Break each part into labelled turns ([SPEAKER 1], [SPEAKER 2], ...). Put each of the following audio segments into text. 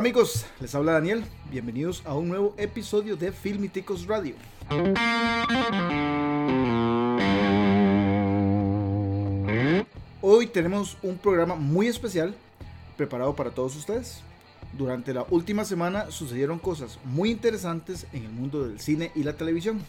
[SPEAKER 1] Hola amigos, les habla Daniel. Bienvenidos a un nuevo episodio de Filmiticos Radio. Hoy tenemos un programa muy especial preparado para todos ustedes. Durante la última semana sucedieron cosas muy interesantes en el mundo del cine y la televisión.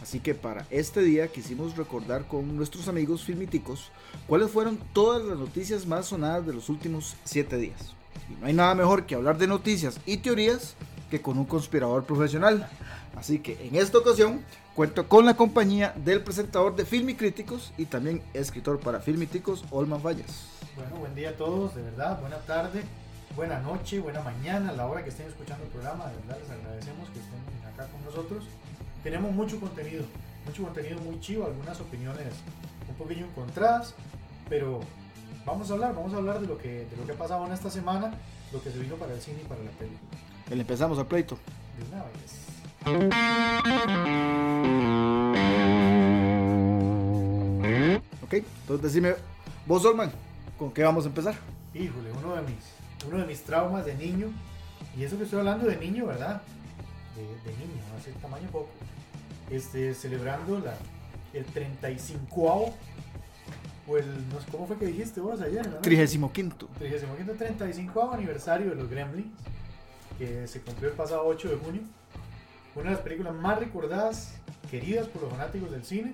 [SPEAKER 1] Así que para este día quisimos recordar con nuestros amigos filmíticos cuáles fueron todas las noticias más sonadas de los últimos 7 días. Y no hay nada mejor que hablar de noticias y teorías que con un conspirador profesional. Así que en esta ocasión cuento con la compañía del presentador de Film y Críticos y también escritor para Filmíticos, Olman Fallas.
[SPEAKER 2] Bueno, buen día a todos, de verdad, buena tarde, buena noche, buena mañana, a la hora que estén escuchando el programa, de verdad les agradecemos que estén acá con nosotros. Tenemos mucho contenido, mucho contenido muy chivo, algunas opiniones un poquillo encontradas, pero vamos a hablar, vamos a hablar de lo que, de lo que ha pasado en esta semana, lo que se vino para el cine y para la tele.
[SPEAKER 1] Le empezamos al pleito.
[SPEAKER 2] De una vez.
[SPEAKER 1] Ok, entonces decime, vos Olman, ¿con qué vamos a empezar?
[SPEAKER 2] Híjole, uno de mis, uno de mis traumas de niño, y eso que estoy hablando de niño, ¿verdad? De, de niño, hace tamaño poco. Este, celebrando la, el 35 sé, ¿cómo fue que dijiste vos ayer? ¿no?
[SPEAKER 1] 35.
[SPEAKER 2] 35 35 aniversario de los Gremlins, que se cumplió el pasado 8 de junio. Una de las películas más recordadas, queridas por los fanáticos del cine.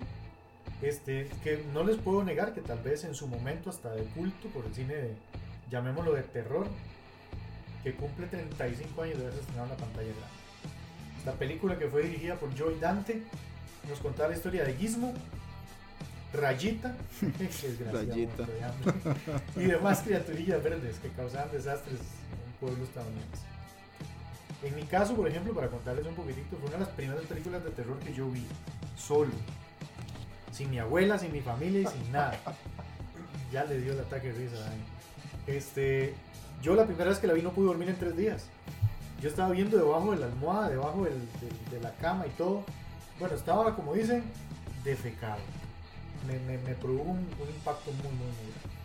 [SPEAKER 2] Este, que no les puedo negar que tal vez en su momento hasta de culto por el cine de, llamémoslo de terror, que cumple 35 años de haberse estrenado en la pantalla grande. Esta película que fue dirigida por Joy Dante nos contaba la historia de Gizmo, Rayita,
[SPEAKER 1] Rayita.
[SPEAKER 2] y demás criaturillas verdes que causaban desastres en un pueblo estadounidense. En mi caso, por ejemplo, para contarles un poquitito, fue una de las primeras películas de terror que yo vi, solo, sin mi abuela, sin mi familia y sin nada. Ya le dio el ataque de risa a. Este, yo la primera vez que la vi no pude dormir en tres días. Yo estaba viendo debajo de la almohada, debajo del- del- de la cama y todo. Bueno, estaba, como dicen, defecado. Me, me, me produjo un, un impacto muy, muy, muy grande.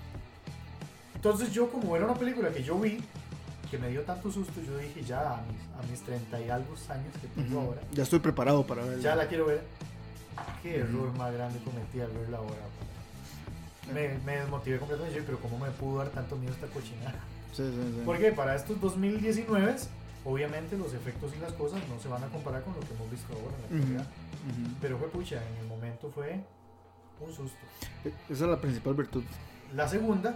[SPEAKER 2] Entonces yo, como era una película que yo vi, que me dio tanto susto, yo dije ya a mis, a mis 30 y algo años que tengo ahora,
[SPEAKER 1] Ya estoy preparado para verla.
[SPEAKER 2] ya la quiero ver. Qué error más grande cometí al verla ahora. Me, me desmotivé completamente, yo, pero ¿cómo me pudo dar tanto miedo esta cochinada?
[SPEAKER 1] Sí, sí, sí.
[SPEAKER 2] Porque para estos 2019, obviamente los efectos y las cosas no se van a comparar con lo que hemos visto ahora en la actualidad. Pero fue pucha, en el momento fue un susto.
[SPEAKER 1] Esa es la principal virtud.
[SPEAKER 2] La segunda,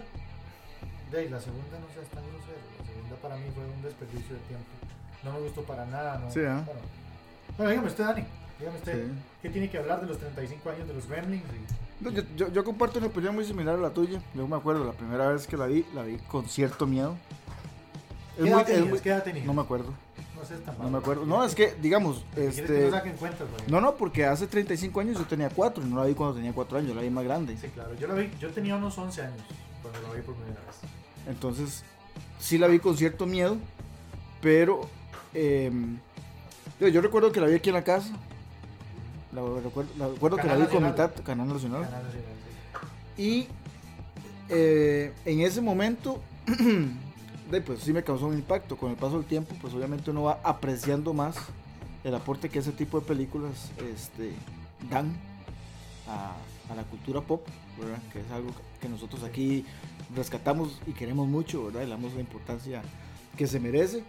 [SPEAKER 2] de ahí, la segunda no seas tan grosero. La segunda para mí fue un desperdicio de tiempo. No me gustó para nada. No,
[SPEAKER 1] Sí, ¿ah?
[SPEAKER 2] bueno. bueno, dígame usted, Dani. Dígame usted,
[SPEAKER 1] Sí.
[SPEAKER 2] ¿qué tiene que hablar de los 35 años de los Gremlins? Y-
[SPEAKER 1] No, Yo, yo- yo comparto una opinión muy similar a la tuya. Yo me acuerdo, la primera vez que la vi, la vi con cierto miedo. Es
[SPEAKER 2] ¿Qué
[SPEAKER 1] muy-
[SPEAKER 2] edad
[SPEAKER 1] es
[SPEAKER 2] tenías?
[SPEAKER 1] muy-
[SPEAKER 2] ¿Qué edad tenías?
[SPEAKER 1] no me acuerdo,
[SPEAKER 2] No
[SPEAKER 1] me acuerdo. No, es que, digamos,
[SPEAKER 2] ¿Quieres que
[SPEAKER 1] este...
[SPEAKER 2] no saquen cuentas, güey?
[SPEAKER 1] No, no, porque hace 35 años yo tenía 4 y no la vi cuando tenía 4 años, la vi más grande.
[SPEAKER 2] Sí, claro. Yo la vi, yo tenía unos 11 años cuando la vi por primera vez.
[SPEAKER 1] Entonces, sí la vi con cierto miedo, pero eh, yo, yo recuerdo que la vi aquí en la casa. La, recuerdo, la- recuerdo que la vi con mi
[SPEAKER 2] Nacional.
[SPEAKER 1] tata, Canal Nacional.
[SPEAKER 2] Canal Nacional, sí.
[SPEAKER 1] Y eh, en ese momento, de, pues sí me causó un impacto. Con el paso del tiempo, pues obviamente uno va apreciando más el aporte que ese tipo de películas este, dan a, la cultura pop. Que es algo que nosotros aquí rescatamos y queremos mucho, ¿verdad? Le damos la importancia que se merece.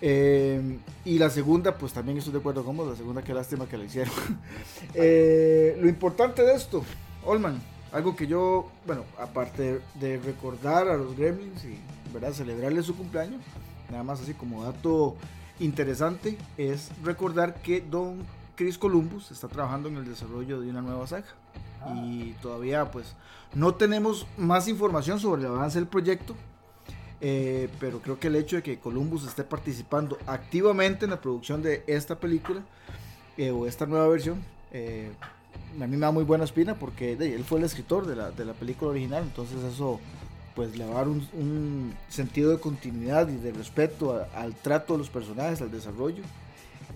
[SPEAKER 1] Eh, y la segunda, pues también estoy de acuerdo con vos, la segunda, qué lástima que la hicieron. Eh, lo importante de esto, Olman, algo que yo, bueno, aparte de recordar a los Gremlins y ¿verdad? celebrarles su cumpleaños, nada más así como dato interesante, es recordar que Don Chris Columbus está trabajando en el desarrollo de una nueva saga.
[SPEAKER 2] Ah,
[SPEAKER 1] Y todavía pues no tenemos más información sobre el avance del proyecto. eh, pero creo que el hecho de que Columbus esté participando activamente en la producción de esta película eh, o esta nueva versión eh, a mí me da muy buena espina porque él fue el escritor de la, de la película original entonces eso pues le va a dar un, un sentido de continuidad y de respeto a- al trato de los personajes, al desarrollo.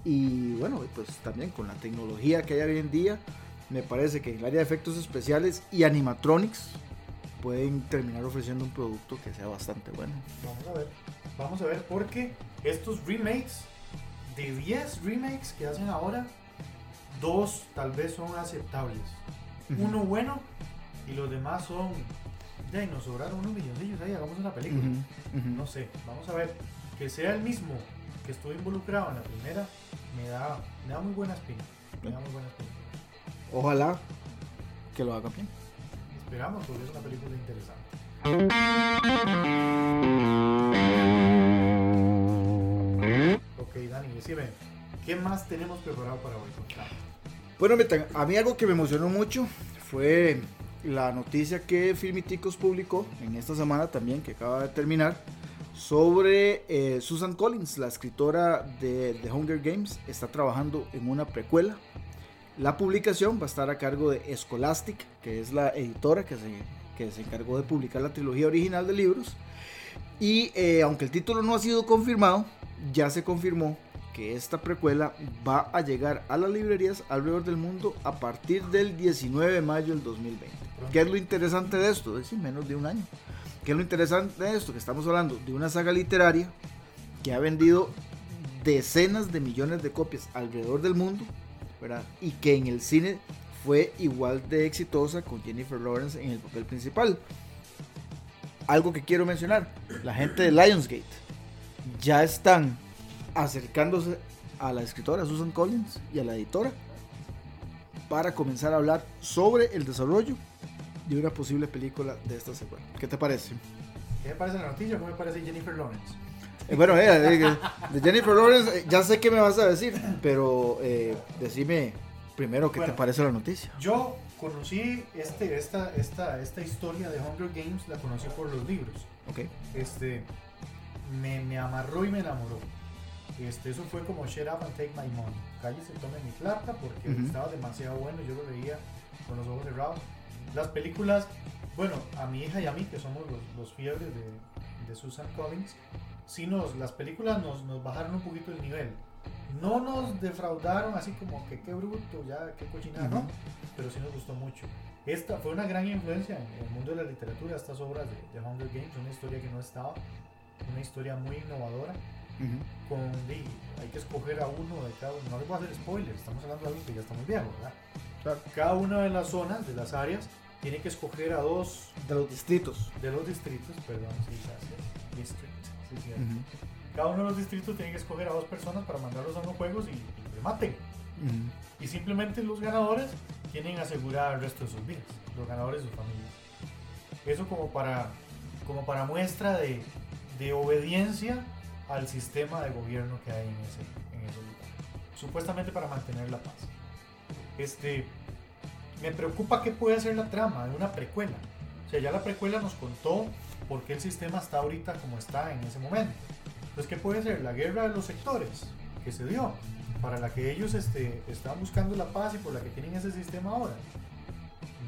[SPEAKER 1] Y bueno, pues también con la tecnología que hay hoy en día, me parece que en el área de efectos especiales y animatronics pueden terminar ofreciendo un producto que sea bastante bueno.
[SPEAKER 2] Vamos a ver. Vamos a ver porque estos remakes, de 10 remakes que hacen ahora, dos tal vez son aceptables. Uno bueno y los demás son. Ya, y nos sobraron unos milloncillos ahí, hagamos una película. No sé, vamos a ver. Que sea el mismo que estuvo involucrado en la primera, me da, me da muy buena espina. Me da muy buena espina.
[SPEAKER 1] Ojalá que lo haga bien.
[SPEAKER 2] Esperamos porque es una película interesante. Ok, Dani, decime, ¿qué más tenemos preparado para hoy?
[SPEAKER 1] Bueno, a mí algo que me emocionó mucho fue la noticia que Filmiticos publicó en esta semana también, que acaba de terminar, sobre eh, Susan Collins, la escritora de The Hunger Games, está trabajando en una precuela. La publicación va a estar a cargo de Scholastic, que es la editora que se, que se encargó de publicar la trilogía original de libros. Y eh, aunque el título no ha sido confirmado, ya se confirmó que esta precuela va a llegar a las librerías alrededor del mundo a partir del 19 de mayo del 2020. ¿Qué es lo interesante de esto? Es decir, menos de un año. ¿Qué es lo interesante de esto? Que estamos hablando de una saga literaria que ha vendido decenas de millones de copias alrededor del mundo, ¿verdad? Y que en el cine fue igual de exitosa con Jennifer Lawrence en el papel principal. Algo que quiero mencionar, la gente de Lionsgate ya están acercándose a la escritora Susan Collins y a la editora para comenzar a hablar sobre el desarrollo de una posible película de esta secuela. ¿Qué te parece?
[SPEAKER 2] ¿Qué me parece la noticia? ¿Cómo me parece Jennifer Lawrence?
[SPEAKER 1] Eh, bueno, eh, eh, de Jennifer Lawrence, eh, ya sé qué me vas a decir, pero eh, decime primero qué
[SPEAKER 2] Bueno.
[SPEAKER 1] te parece la noticia.
[SPEAKER 2] Yo conocí este, esta, esta, esta historia de Hunger Games, la conocí por los libros.
[SPEAKER 1] Ok.
[SPEAKER 2] Este, me, me amarró y me enamoró. Este, eso fue como Shut Up and Take My Money. Cállese, tome mi plata porque
[SPEAKER 1] Ujú.
[SPEAKER 2] estaba demasiado bueno. Yo lo veía con los ojos cerrados. Las películas, bueno, a mi hija y a mí, que somos los, los fiebres de, de Susan Collins, sí nos, las películas nos, nos bajaron un poquito el nivel. No nos defraudaron así como que qué bruto, ya qué cochinada, no,
[SPEAKER 1] Ujú.
[SPEAKER 2] pero sí nos gustó mucho. Esta fue una gran influencia en el mundo de la literatura, estas obras de, de Hunger Games, una historia que no estaba, una historia muy innovadora, Con, di, hay que escoger a uno de cada uno, no les voy a hacer spoilers, estamos hablando de algo que ya está muy viejo, ¿verdad?
[SPEAKER 1] Claro.
[SPEAKER 2] Cada una de las zonas, de las áreas, tiene que escoger a dos
[SPEAKER 1] De los distritos.
[SPEAKER 2] de los distritos, perdón, sí, gracias, district, sí, sí,
[SPEAKER 1] Ujú.
[SPEAKER 2] cada uno de los distritos tiene que escoger a dos personas para mandarlos a unos juegos y, y maten.
[SPEAKER 1] Ujú.
[SPEAKER 2] Y simplemente los ganadores tienen asegurar el resto de sus vidas, los ganadores de sus familias. Eso como para, como para muestra de, de obediencia al sistema de gobierno que hay en ese, en ese lugar. Supuestamente para mantener la paz. Este, me preocupa qué puede ser la trama de una precuela. O sea, ya la precuela nos contó por qué el sistema está ahorita como está en ese momento. Entonces, ¿qué puede ser? La guerra de los sectores que se dio, para la que ellos este, están buscando la paz y por la que tienen ese sistema ahora.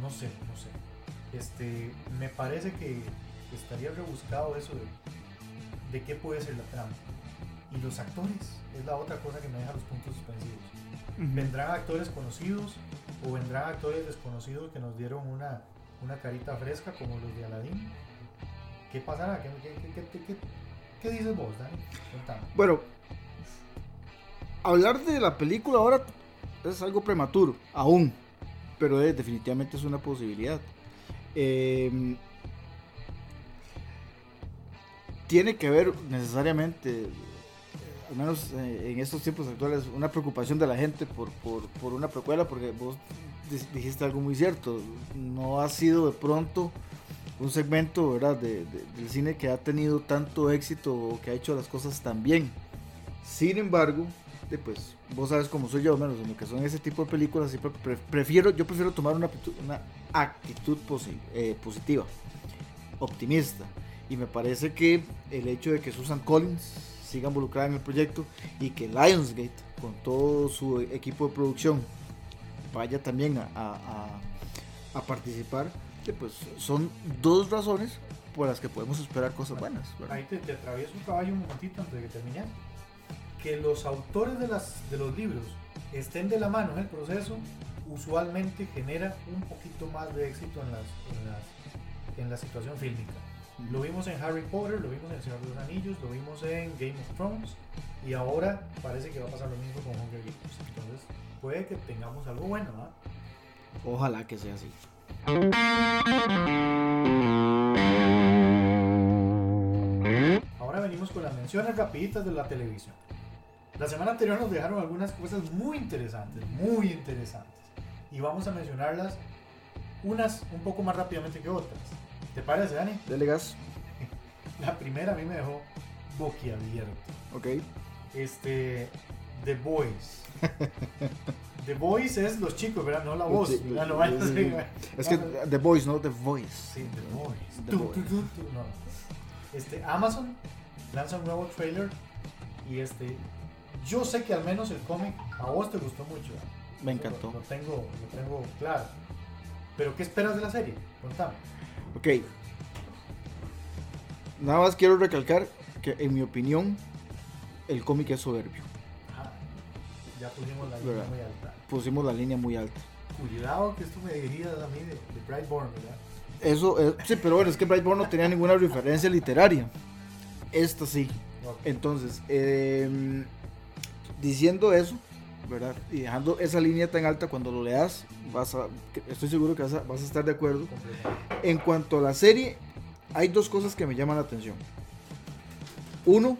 [SPEAKER 2] No sé, no sé. Este, me parece que estaría rebuscado eso de, de qué puede ser la trama. Y los actores, es la otra cosa que me deja los puntos suspensivos. ¿Vendrán actores conocidos o vendrán actores desconocidos que nos dieron una, una carita fresca como los de Aladdin? ¿Qué pasará? ¿Qué, qué, qué, qué- qué- qué dices vos, Dani? Contame.
[SPEAKER 1] Bueno, hablar de la película ahora es algo prematuro, aún, pero eh, definitivamente es una posibilidad. Eh, tiene que ver necesariamente, al menos eh, en estos tiempos actuales, una preocupación de la gente por, por, por una precuela, porque vos di- dijiste algo muy cierto, no ha sido de pronto un segmento ¿verdad? De, de- del cine que ha tenido tanto éxito o que ha hecho las cosas tan bien. Sin embargo, de, pues vos sabes cómo soy yo, menos en lo que son ese tipo de películas, pre- prefiero, yo prefiero tomar una, actitud- eh, positiva, optimista. Y me parece que el hecho de que Susan Collins siga involucrada en el proyecto y que Lionsgate, con todo su equipo de producción, vaya también a, a- participar, que, pues son dos razones por las que podemos esperar cosas buenas.
[SPEAKER 2] Ahí te, te atravieso un caballo un momentito antes de que termine. Que los autores de, las, de los libros estén de la mano en el proceso, usualmente genera un poquito más de éxito en, las, en, las- en la situación fílmica. Lo vimos en Harry Potter, lo vimos en El Señor de los Anillos, lo vimos en Game of Thrones y ahora parece que va a pasar lo mismo con Hunger Games. Entonces puede que tengamos algo bueno. ¿ah?
[SPEAKER 1] Ojalá que sea así.
[SPEAKER 2] Ahora venimos con las menciones rapiditas de la televisión. La semana anterior nos dejaron algunas cosas muy interesantes, muy interesantes. Y vamos a mencionarlas unas un poco más rápidamente que otras. ¿Te parece, Dani?
[SPEAKER 1] Dele gas.
[SPEAKER 2] La primera a mí me dejó boquiabierto.
[SPEAKER 1] Ok.
[SPEAKER 2] Este, The Boys. The Boys es los chicos, ¿verdad? No la voz.
[SPEAKER 1] Sí,
[SPEAKER 2] Ya no seguir.
[SPEAKER 1] Es que The Voice, no The Voice.
[SPEAKER 2] Sí, The Boys.
[SPEAKER 1] The Boys.
[SPEAKER 2] tu, tu, no. Este, Amazon lanza un nuevo trailer y este, yo sé que al menos el cómic a vos te gustó mucho. ¿verdad?
[SPEAKER 1] Me encantó.
[SPEAKER 2] Lo, lo tengo, lo tengo claro. Pero ¿qué esperas de la serie? Contame.
[SPEAKER 1] Ok. Nada más quiero recalcar que en mi opinión el cómic es soberbio.
[SPEAKER 2] Ah, ya pusimos la línea muy alta.
[SPEAKER 1] Pusimos la línea muy alta.
[SPEAKER 2] Cuidado que esto me dirías a mí de, de Brightborn, ¿verdad?
[SPEAKER 1] Eso, es, sí, pero bueno, es que Brightborn no tenía ninguna referencia literaria. Esta sí. Entonces, eh, diciendo eso, ¿verdad? Y dejando esa línea tan alta, cuando lo leas, vas a, estoy seguro que vas a, vas a estar de acuerdo. En cuanto a la serie, hay dos cosas que me llaman la atención. Uno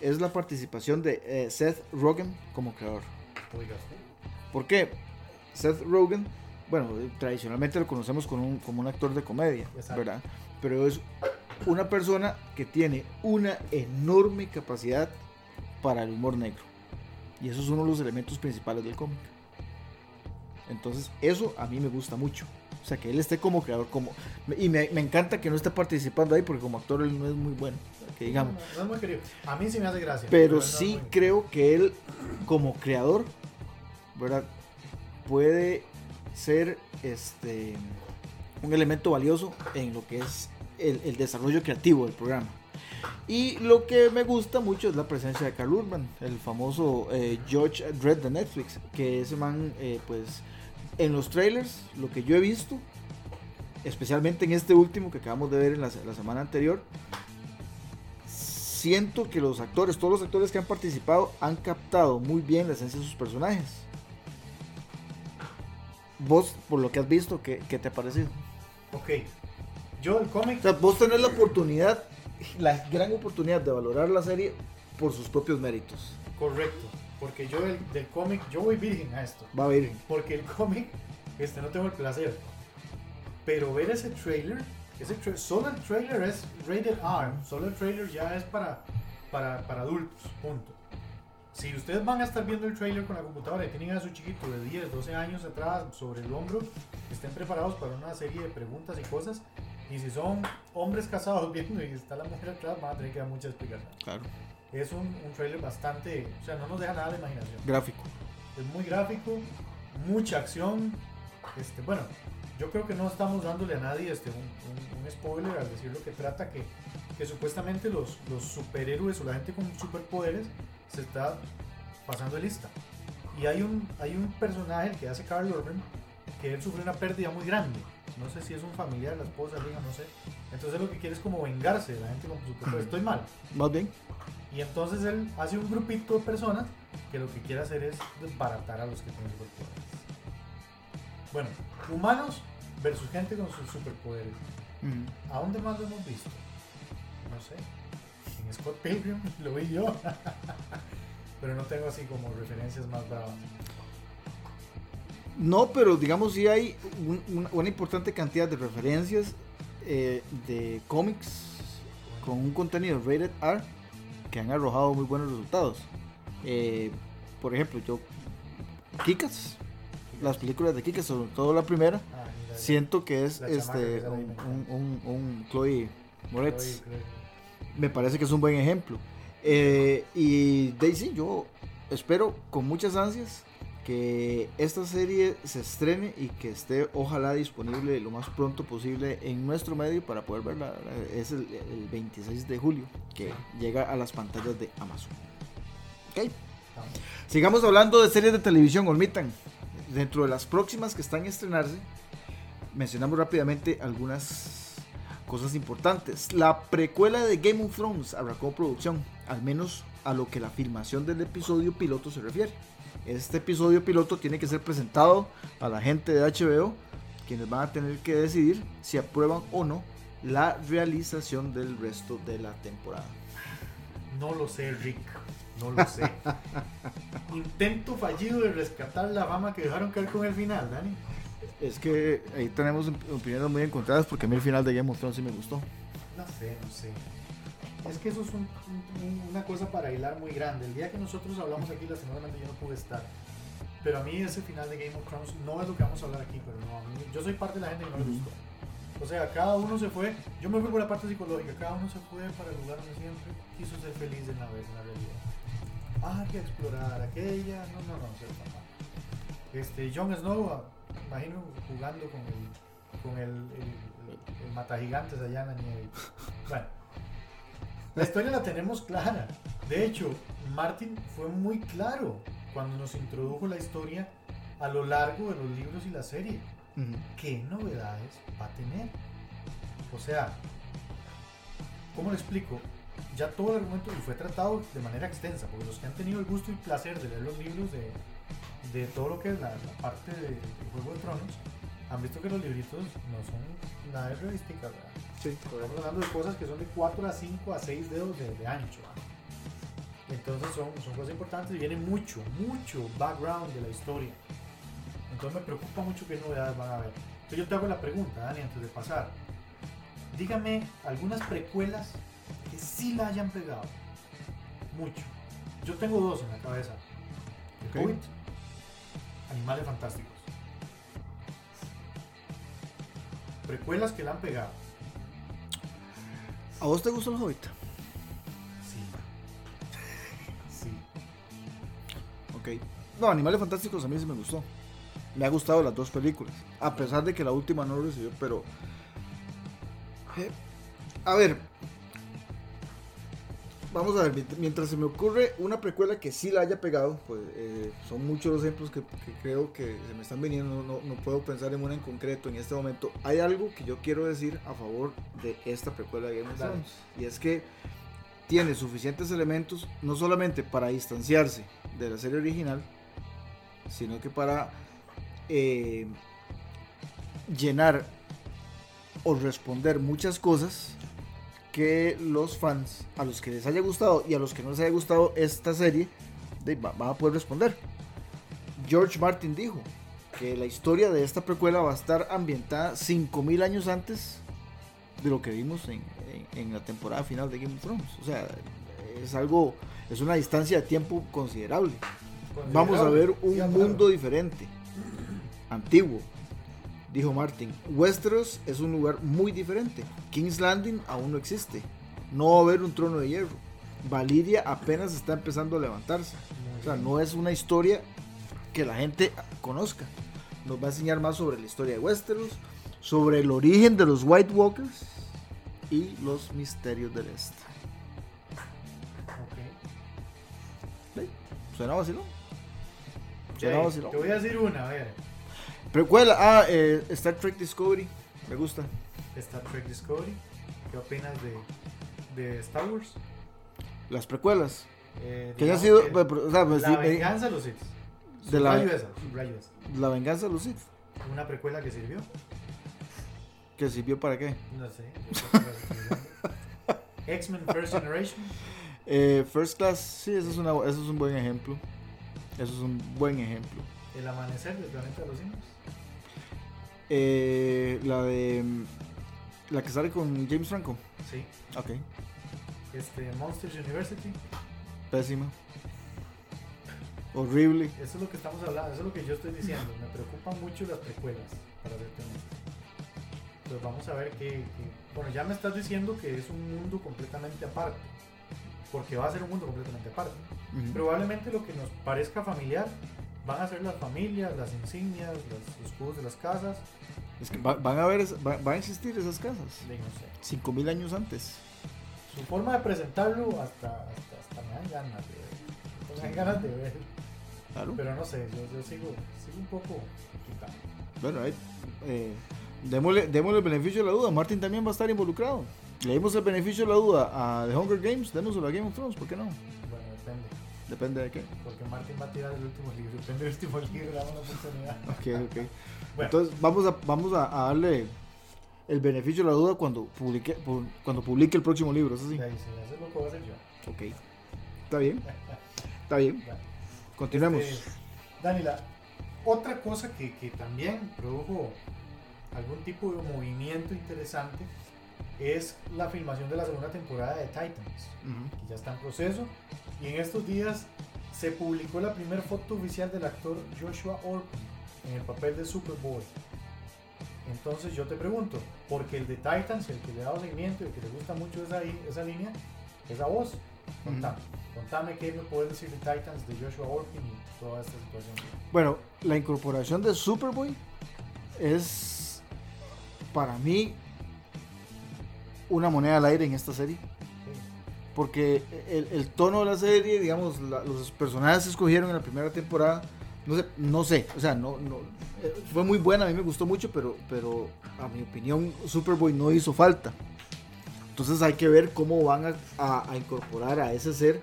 [SPEAKER 1] es la participación de eh, Seth Rogen como creador. ¿Por qué? Seth Rogen, bueno, tradicionalmente lo conocemos como un, como un actor de comedia,
[SPEAKER 2] Exacto.
[SPEAKER 1] ¿verdad? Pero es una persona que tiene una enorme capacidad para el humor negro. Y eso es uno de los elementos principales del cómic. Entonces, eso a mí me gusta mucho. O sea, que él esté como creador, como... Y me, me encanta que no esté participando ahí porque como actor él no es muy bueno, que digamos.
[SPEAKER 2] No, no, no es muy querido. A mí sí me hace gracia.
[SPEAKER 1] Pero sí creo que él, como creador, ¿verdad? Puede ser este un elemento valioso en lo que es el, el desarrollo creativo del programa. Y lo que me gusta mucho es la presencia de Carl Urban, el famoso eh, George Dredd de Netflix, que ese man, eh, pues, en los trailers, lo que yo he visto, especialmente en este último que acabamos de ver en la, la semana anterior, siento que los actores, todos los actores que han participado, han captado muy bien la esencia de sus personajes. Vos, por lo que has visto, ¿qué, qué te ha parecido?
[SPEAKER 2] Ok. Yo el cómic
[SPEAKER 1] O sea, vos tenés la oportunidad, la gran oportunidad de valorar la serie por sus propios méritos.
[SPEAKER 2] Correcto, porque yo del, del cómic, yo voy virgen a esto,
[SPEAKER 1] Va ver.
[SPEAKER 2] porque el cómic, este no tengo el placer, pero ver ese trailer, ese tra- solo el trailer es rated R, solo el trailer ya es para, para, para adultos, punto. Si ustedes van a estar viendo el trailer con la computadora y tienen a su chiquito de 10, 12 años atrás sobre el hombro, estén preparados para una serie de preguntas y cosas. Y si son hombres casados viendo y está la mujer atrás, van a tener que dar mucha explicación.
[SPEAKER 1] Claro.
[SPEAKER 2] Es un, un trailer bastante, o sea, no nos deja nada de imaginación.
[SPEAKER 1] Gráfico.
[SPEAKER 2] Es muy gráfico, mucha acción. Este, bueno, yo creo que no estamos dándole a nadie este, un, un- un spoiler al decir lo que trata, que, que supuestamente los, los superhéroes o la gente con superpoderes se está pasando de lista. Y hay un, hay un personaje que hace Carl Urban que él sufre una pérdida muy grande. No sé si es un familiar, la esposa, la hija, no sé. Entonces lo que quiere es como vengarse de la gente con superpoderes. Estoy mal.
[SPEAKER 1] Más bien.
[SPEAKER 2] Y entonces él hace un grupito de personas que lo que quiere hacer es desbaratar a los que tienen superpoderes. Bueno, humanos versus gente con sus superpoderes. ¿A dónde más lo hemos visto? No sé. En Scott Pilgrim lo vi yo. Pero no tengo así como referencias más bravas.
[SPEAKER 1] No, pero digamos sí hay un- una, una importante cantidad de referencias eh, de cómics con un contenido rated R que han arrojado muy buenos resultados. Eh, por ejemplo, yo Kikas, las películas de Kikas, sobre todo la primera,
[SPEAKER 2] Ah,
[SPEAKER 1] siento que es este
[SPEAKER 2] que
[SPEAKER 1] un, un,
[SPEAKER 2] encanta.
[SPEAKER 1] un, un Chloe Moretz.
[SPEAKER 2] Chloe, Chloe.
[SPEAKER 1] me parece que es un buen ejemplo. Eh, y Daisy, yo espero con muchas ansias que esta serie se estrene y que esté ojalá disponible lo más pronto posible en nuestro medio para poder verla. Es el, el 26 de julio que llega a las pantallas de Amazon. Ok. Sigamos hablando de series de televisión, Olmitan. Dentro de las próximas que están a estrenarse, mencionamos rápidamente algunas cosas importantes. La precuela de Game of Thrones arrancó producción, al menos a lo que la filmación del episodio piloto se refiere. Este episodio piloto tiene que ser presentado a la gente de HBO, quienes van a tener que decidir si aprueban o no la realización del resto de la temporada.
[SPEAKER 2] No lo sé, Rick. No lo sé. Intento fallido de rescatar la fama que dejaron caer con el final, Dani.
[SPEAKER 1] Es que ahí tenemos opiniones muy encontradas porque a mí el final de Game of Thrones sí me gustó.
[SPEAKER 2] No sé, no sé. Es que eso es un- un- una cosa para hilar muy grande. El día que nosotros hablamos aquí, la semana yo no pude estar. Pero a mí ese final de Game of Thrones no es lo que vamos a hablar aquí, pero no, a mí- yo soy parte de la gente que no le gustó. O sea, cada uno se fue, yo me fui por la parte psicológica, cada uno se fue para el lugar donde siempre quiso ser feliz en la, en la realidad. Ah, que explorar aquella, no, no, no, ser papá. Este, Jon Snow, ah, imagino jugando con el, con el, el, el, el matagigantes allá en la nieve. Bueno, la historia la tenemos clara. De hecho, Martin fue muy claro cuando nos introdujo la historia a lo largo de los libros y la serie. ¿Qué novedades va a tener? O sea, ¿cómo lo explico? Ya todo el argumento fue tratado de manera extensa, porque los que han tenido el gusto y placer de leer los libros de, de todo lo que es la, la parte de, de Juego de Tronos, han visto que los libritos no son nada de realística, ¿verdad?
[SPEAKER 1] Sí,
[SPEAKER 2] Estamos hablando de cosas que son de 4 a 5 a 6 dedos de, de ancho. Entonces son, son cosas importantes y viene mucho, mucho background de la historia. Entonces me preocupa mucho qué novedades van a haber. Entonces yo te hago la pregunta, Dani, antes de pasar. Dígame algunas precuelas que sí la hayan pegado. Mucho. Yo tengo dos en la cabeza. The
[SPEAKER 1] Ok.
[SPEAKER 2] Hobbit, Animales Fantásticos. Precuelas que la han pegado.
[SPEAKER 1] ¿A vos te gustó el Hobbit?
[SPEAKER 2] Sí. Sí.
[SPEAKER 1] Ok. No, Animales Fantásticos a mí sí me gustó. Me ha gustado las dos películas. A pesar de que la última no recibió, pero. Eh, a ver. Vamos a ver, mient- mientras se me ocurre una precuela que sí la haya pegado, pues eh, son muchos los ejemplos que, que creo que se me están viniendo, no, puedo pensar en una en concreto en este momento. Hay algo que yo quiero decir a favor de esta precuela de Game of. Thrones, y es que tiene suficientes elementos, no solamente para distanciarse de la serie original, sino que para eh, llenar o responder muchas cosas que los fans, a los que les haya gustado y a los que no les haya gustado esta serie, van a poder responder. George Martin dijo que la historia de esta precuela va a estar ambientada 5000 años antes de lo que vimos en, en- en la temporada final de Game of Thrones. O sea, es algo, es una distancia de tiempo considerable. Vamos a ver un
[SPEAKER 2] Sí,
[SPEAKER 1] mundo diferente, antiguo, dijo Martin. Westeros es un lugar muy diferente. King's Landing aún no existe. No va a haber un trono de hierro. Valiria apenas está empezando a levantarse. O sea, no es una historia que la gente conozca. Nos va a enseñar más sobre la historia de Westeros, sobre el origen de los White Walkers y los misterios del este.
[SPEAKER 2] Ok.
[SPEAKER 1] ¿Suena vacilón? Suena vacilón.
[SPEAKER 2] Te voy a decir una, a ver.
[SPEAKER 1] Precuela, ah, eh, Star Trek Discovery, me gusta.
[SPEAKER 2] Star Trek Discovery. ¿Qué opinas de, de Star Wars?
[SPEAKER 1] Las precuelas,
[SPEAKER 2] Eh,
[SPEAKER 1] que
[SPEAKER 2] digamos
[SPEAKER 1] sido,
[SPEAKER 2] que
[SPEAKER 1] pues, o sea,
[SPEAKER 2] La
[SPEAKER 1] sí,
[SPEAKER 2] venganza de los Sith.
[SPEAKER 1] De la-
[SPEAKER 2] Subrayo esa,
[SPEAKER 1] la venganza de los Sith,
[SPEAKER 2] Una precuela que sirvió.
[SPEAKER 1] que sirvió para qué?
[SPEAKER 2] No sé. X-Men First Generation.
[SPEAKER 1] Eh, First Class, sí, eso es, una, eso es un buen ejemplo. Eso es un buen ejemplo.
[SPEAKER 2] El amanecer del planeta de los simios.
[SPEAKER 1] Eh, la de. La que sale con James Franco.
[SPEAKER 2] Sí.
[SPEAKER 1] Ok,
[SPEAKER 2] Este, Monsters University.
[SPEAKER 1] pésima. Horrible.
[SPEAKER 2] Eso es lo que estamos hablando, eso es lo que yo estoy diciendo. Me preocupan mucho las precuelas, para serte honesto. Pues vamos a ver qué, qué- Bueno, ya me estás diciendo que es un mundo completamente aparte. Porque va a ser un mundo completamente aparte. Probablemente lo que nos parezca familiar van a ser las familias, las insignias, los escudos de las casas.
[SPEAKER 1] Es que va- van a ver, va, va a existir esas casas.
[SPEAKER 2] De no sé.
[SPEAKER 1] 5000 años antes.
[SPEAKER 2] Su forma de presentarlo hasta, hasta, hasta me dan ganas de ver. Me dan ganas de ver.
[SPEAKER 1] Claro.
[SPEAKER 2] Pero no sé, yo, yo sigo, sigo un poco quitado.
[SPEAKER 1] Bueno, ahí, eh, démosle, démosle el beneficio de la duda. Martin también va a estar involucrado. Le dimos el beneficio de la duda a The Hunger Games, démoslo a Game of Thrones, ¿por qué no?
[SPEAKER 2] Depende.
[SPEAKER 1] De qué.
[SPEAKER 2] Porque Martin va a tirar el último libro. Depende del último libro, dame una oportunidad.
[SPEAKER 1] Ok, ok.
[SPEAKER 2] Bueno,
[SPEAKER 1] Entonces vamos a, vamos a, a darle el beneficio de la duda cuando publique, pu- cuando publique el próximo libro, ¿es así?
[SPEAKER 2] sí, eso es lo que voy a hacer yo.
[SPEAKER 1] Ok. Está bien, está bien.
[SPEAKER 2] Bueno,
[SPEAKER 1] Continuemos.
[SPEAKER 2] este, Daniela, otra cosa que, que también produjo algún tipo de movimiento interesante es la filmación de la segunda temporada de Titans. Que ya está en proceso. Y en estos días se publicó la primera foto oficial del actor Joshua Orpin en el papel de Superboy. Entonces yo te pregunto, porque el de Titans, el que le ha dado seguimiento y el que le gusta mucho esa, esa línea, esa voz, contame. Contame qué me puedes decir de Titans, de Joshua Orpin y toda esta situación.
[SPEAKER 1] Bueno, la incorporación de Superboy es para mí una moneda al aire en esta serie. Porque el, tono de la serie, digamos, los personajes que escogieron en la primera temporada, no sé, no sé, o sea, no, no, eh, fue muy buena, a mí me gustó mucho, pero, pero a mi opinión Superboy no hizo falta. Entonces hay que ver cómo van a, a- a incorporar a ese ser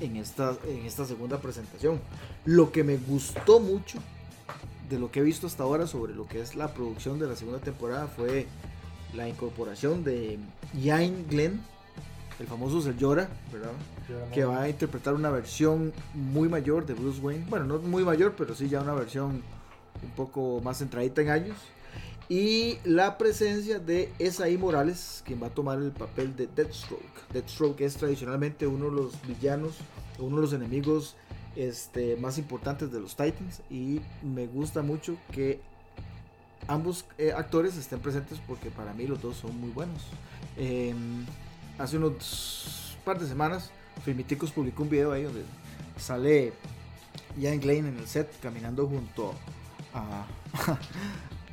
[SPEAKER 1] en esta, en esta segunda presentación. Lo que me gustó mucho de lo que he visto hasta ahora sobre lo que es la producción de la segunda temporada fue la incorporación de Ian Glenn, el famoso
[SPEAKER 2] era
[SPEAKER 1] que va a interpretar una versión muy mayor de Bruce Wayne. Bueno, no muy mayor, pero sí ya una versión un poco más centradita en años. Y la presencia de Esaí Morales, quien va a tomar el papel de Deathstroke. Deathstroke es tradicionalmente uno de los villanos, uno de los enemigos este, más importantes de los Titans. Y me gusta mucho que ambos eh, actores estén presentes porque para mí los dos son muy buenos. Eh, hace unos par de semanas, Filmiticos publicó un video ahí donde sale Ian Glenn en el set caminando junto a,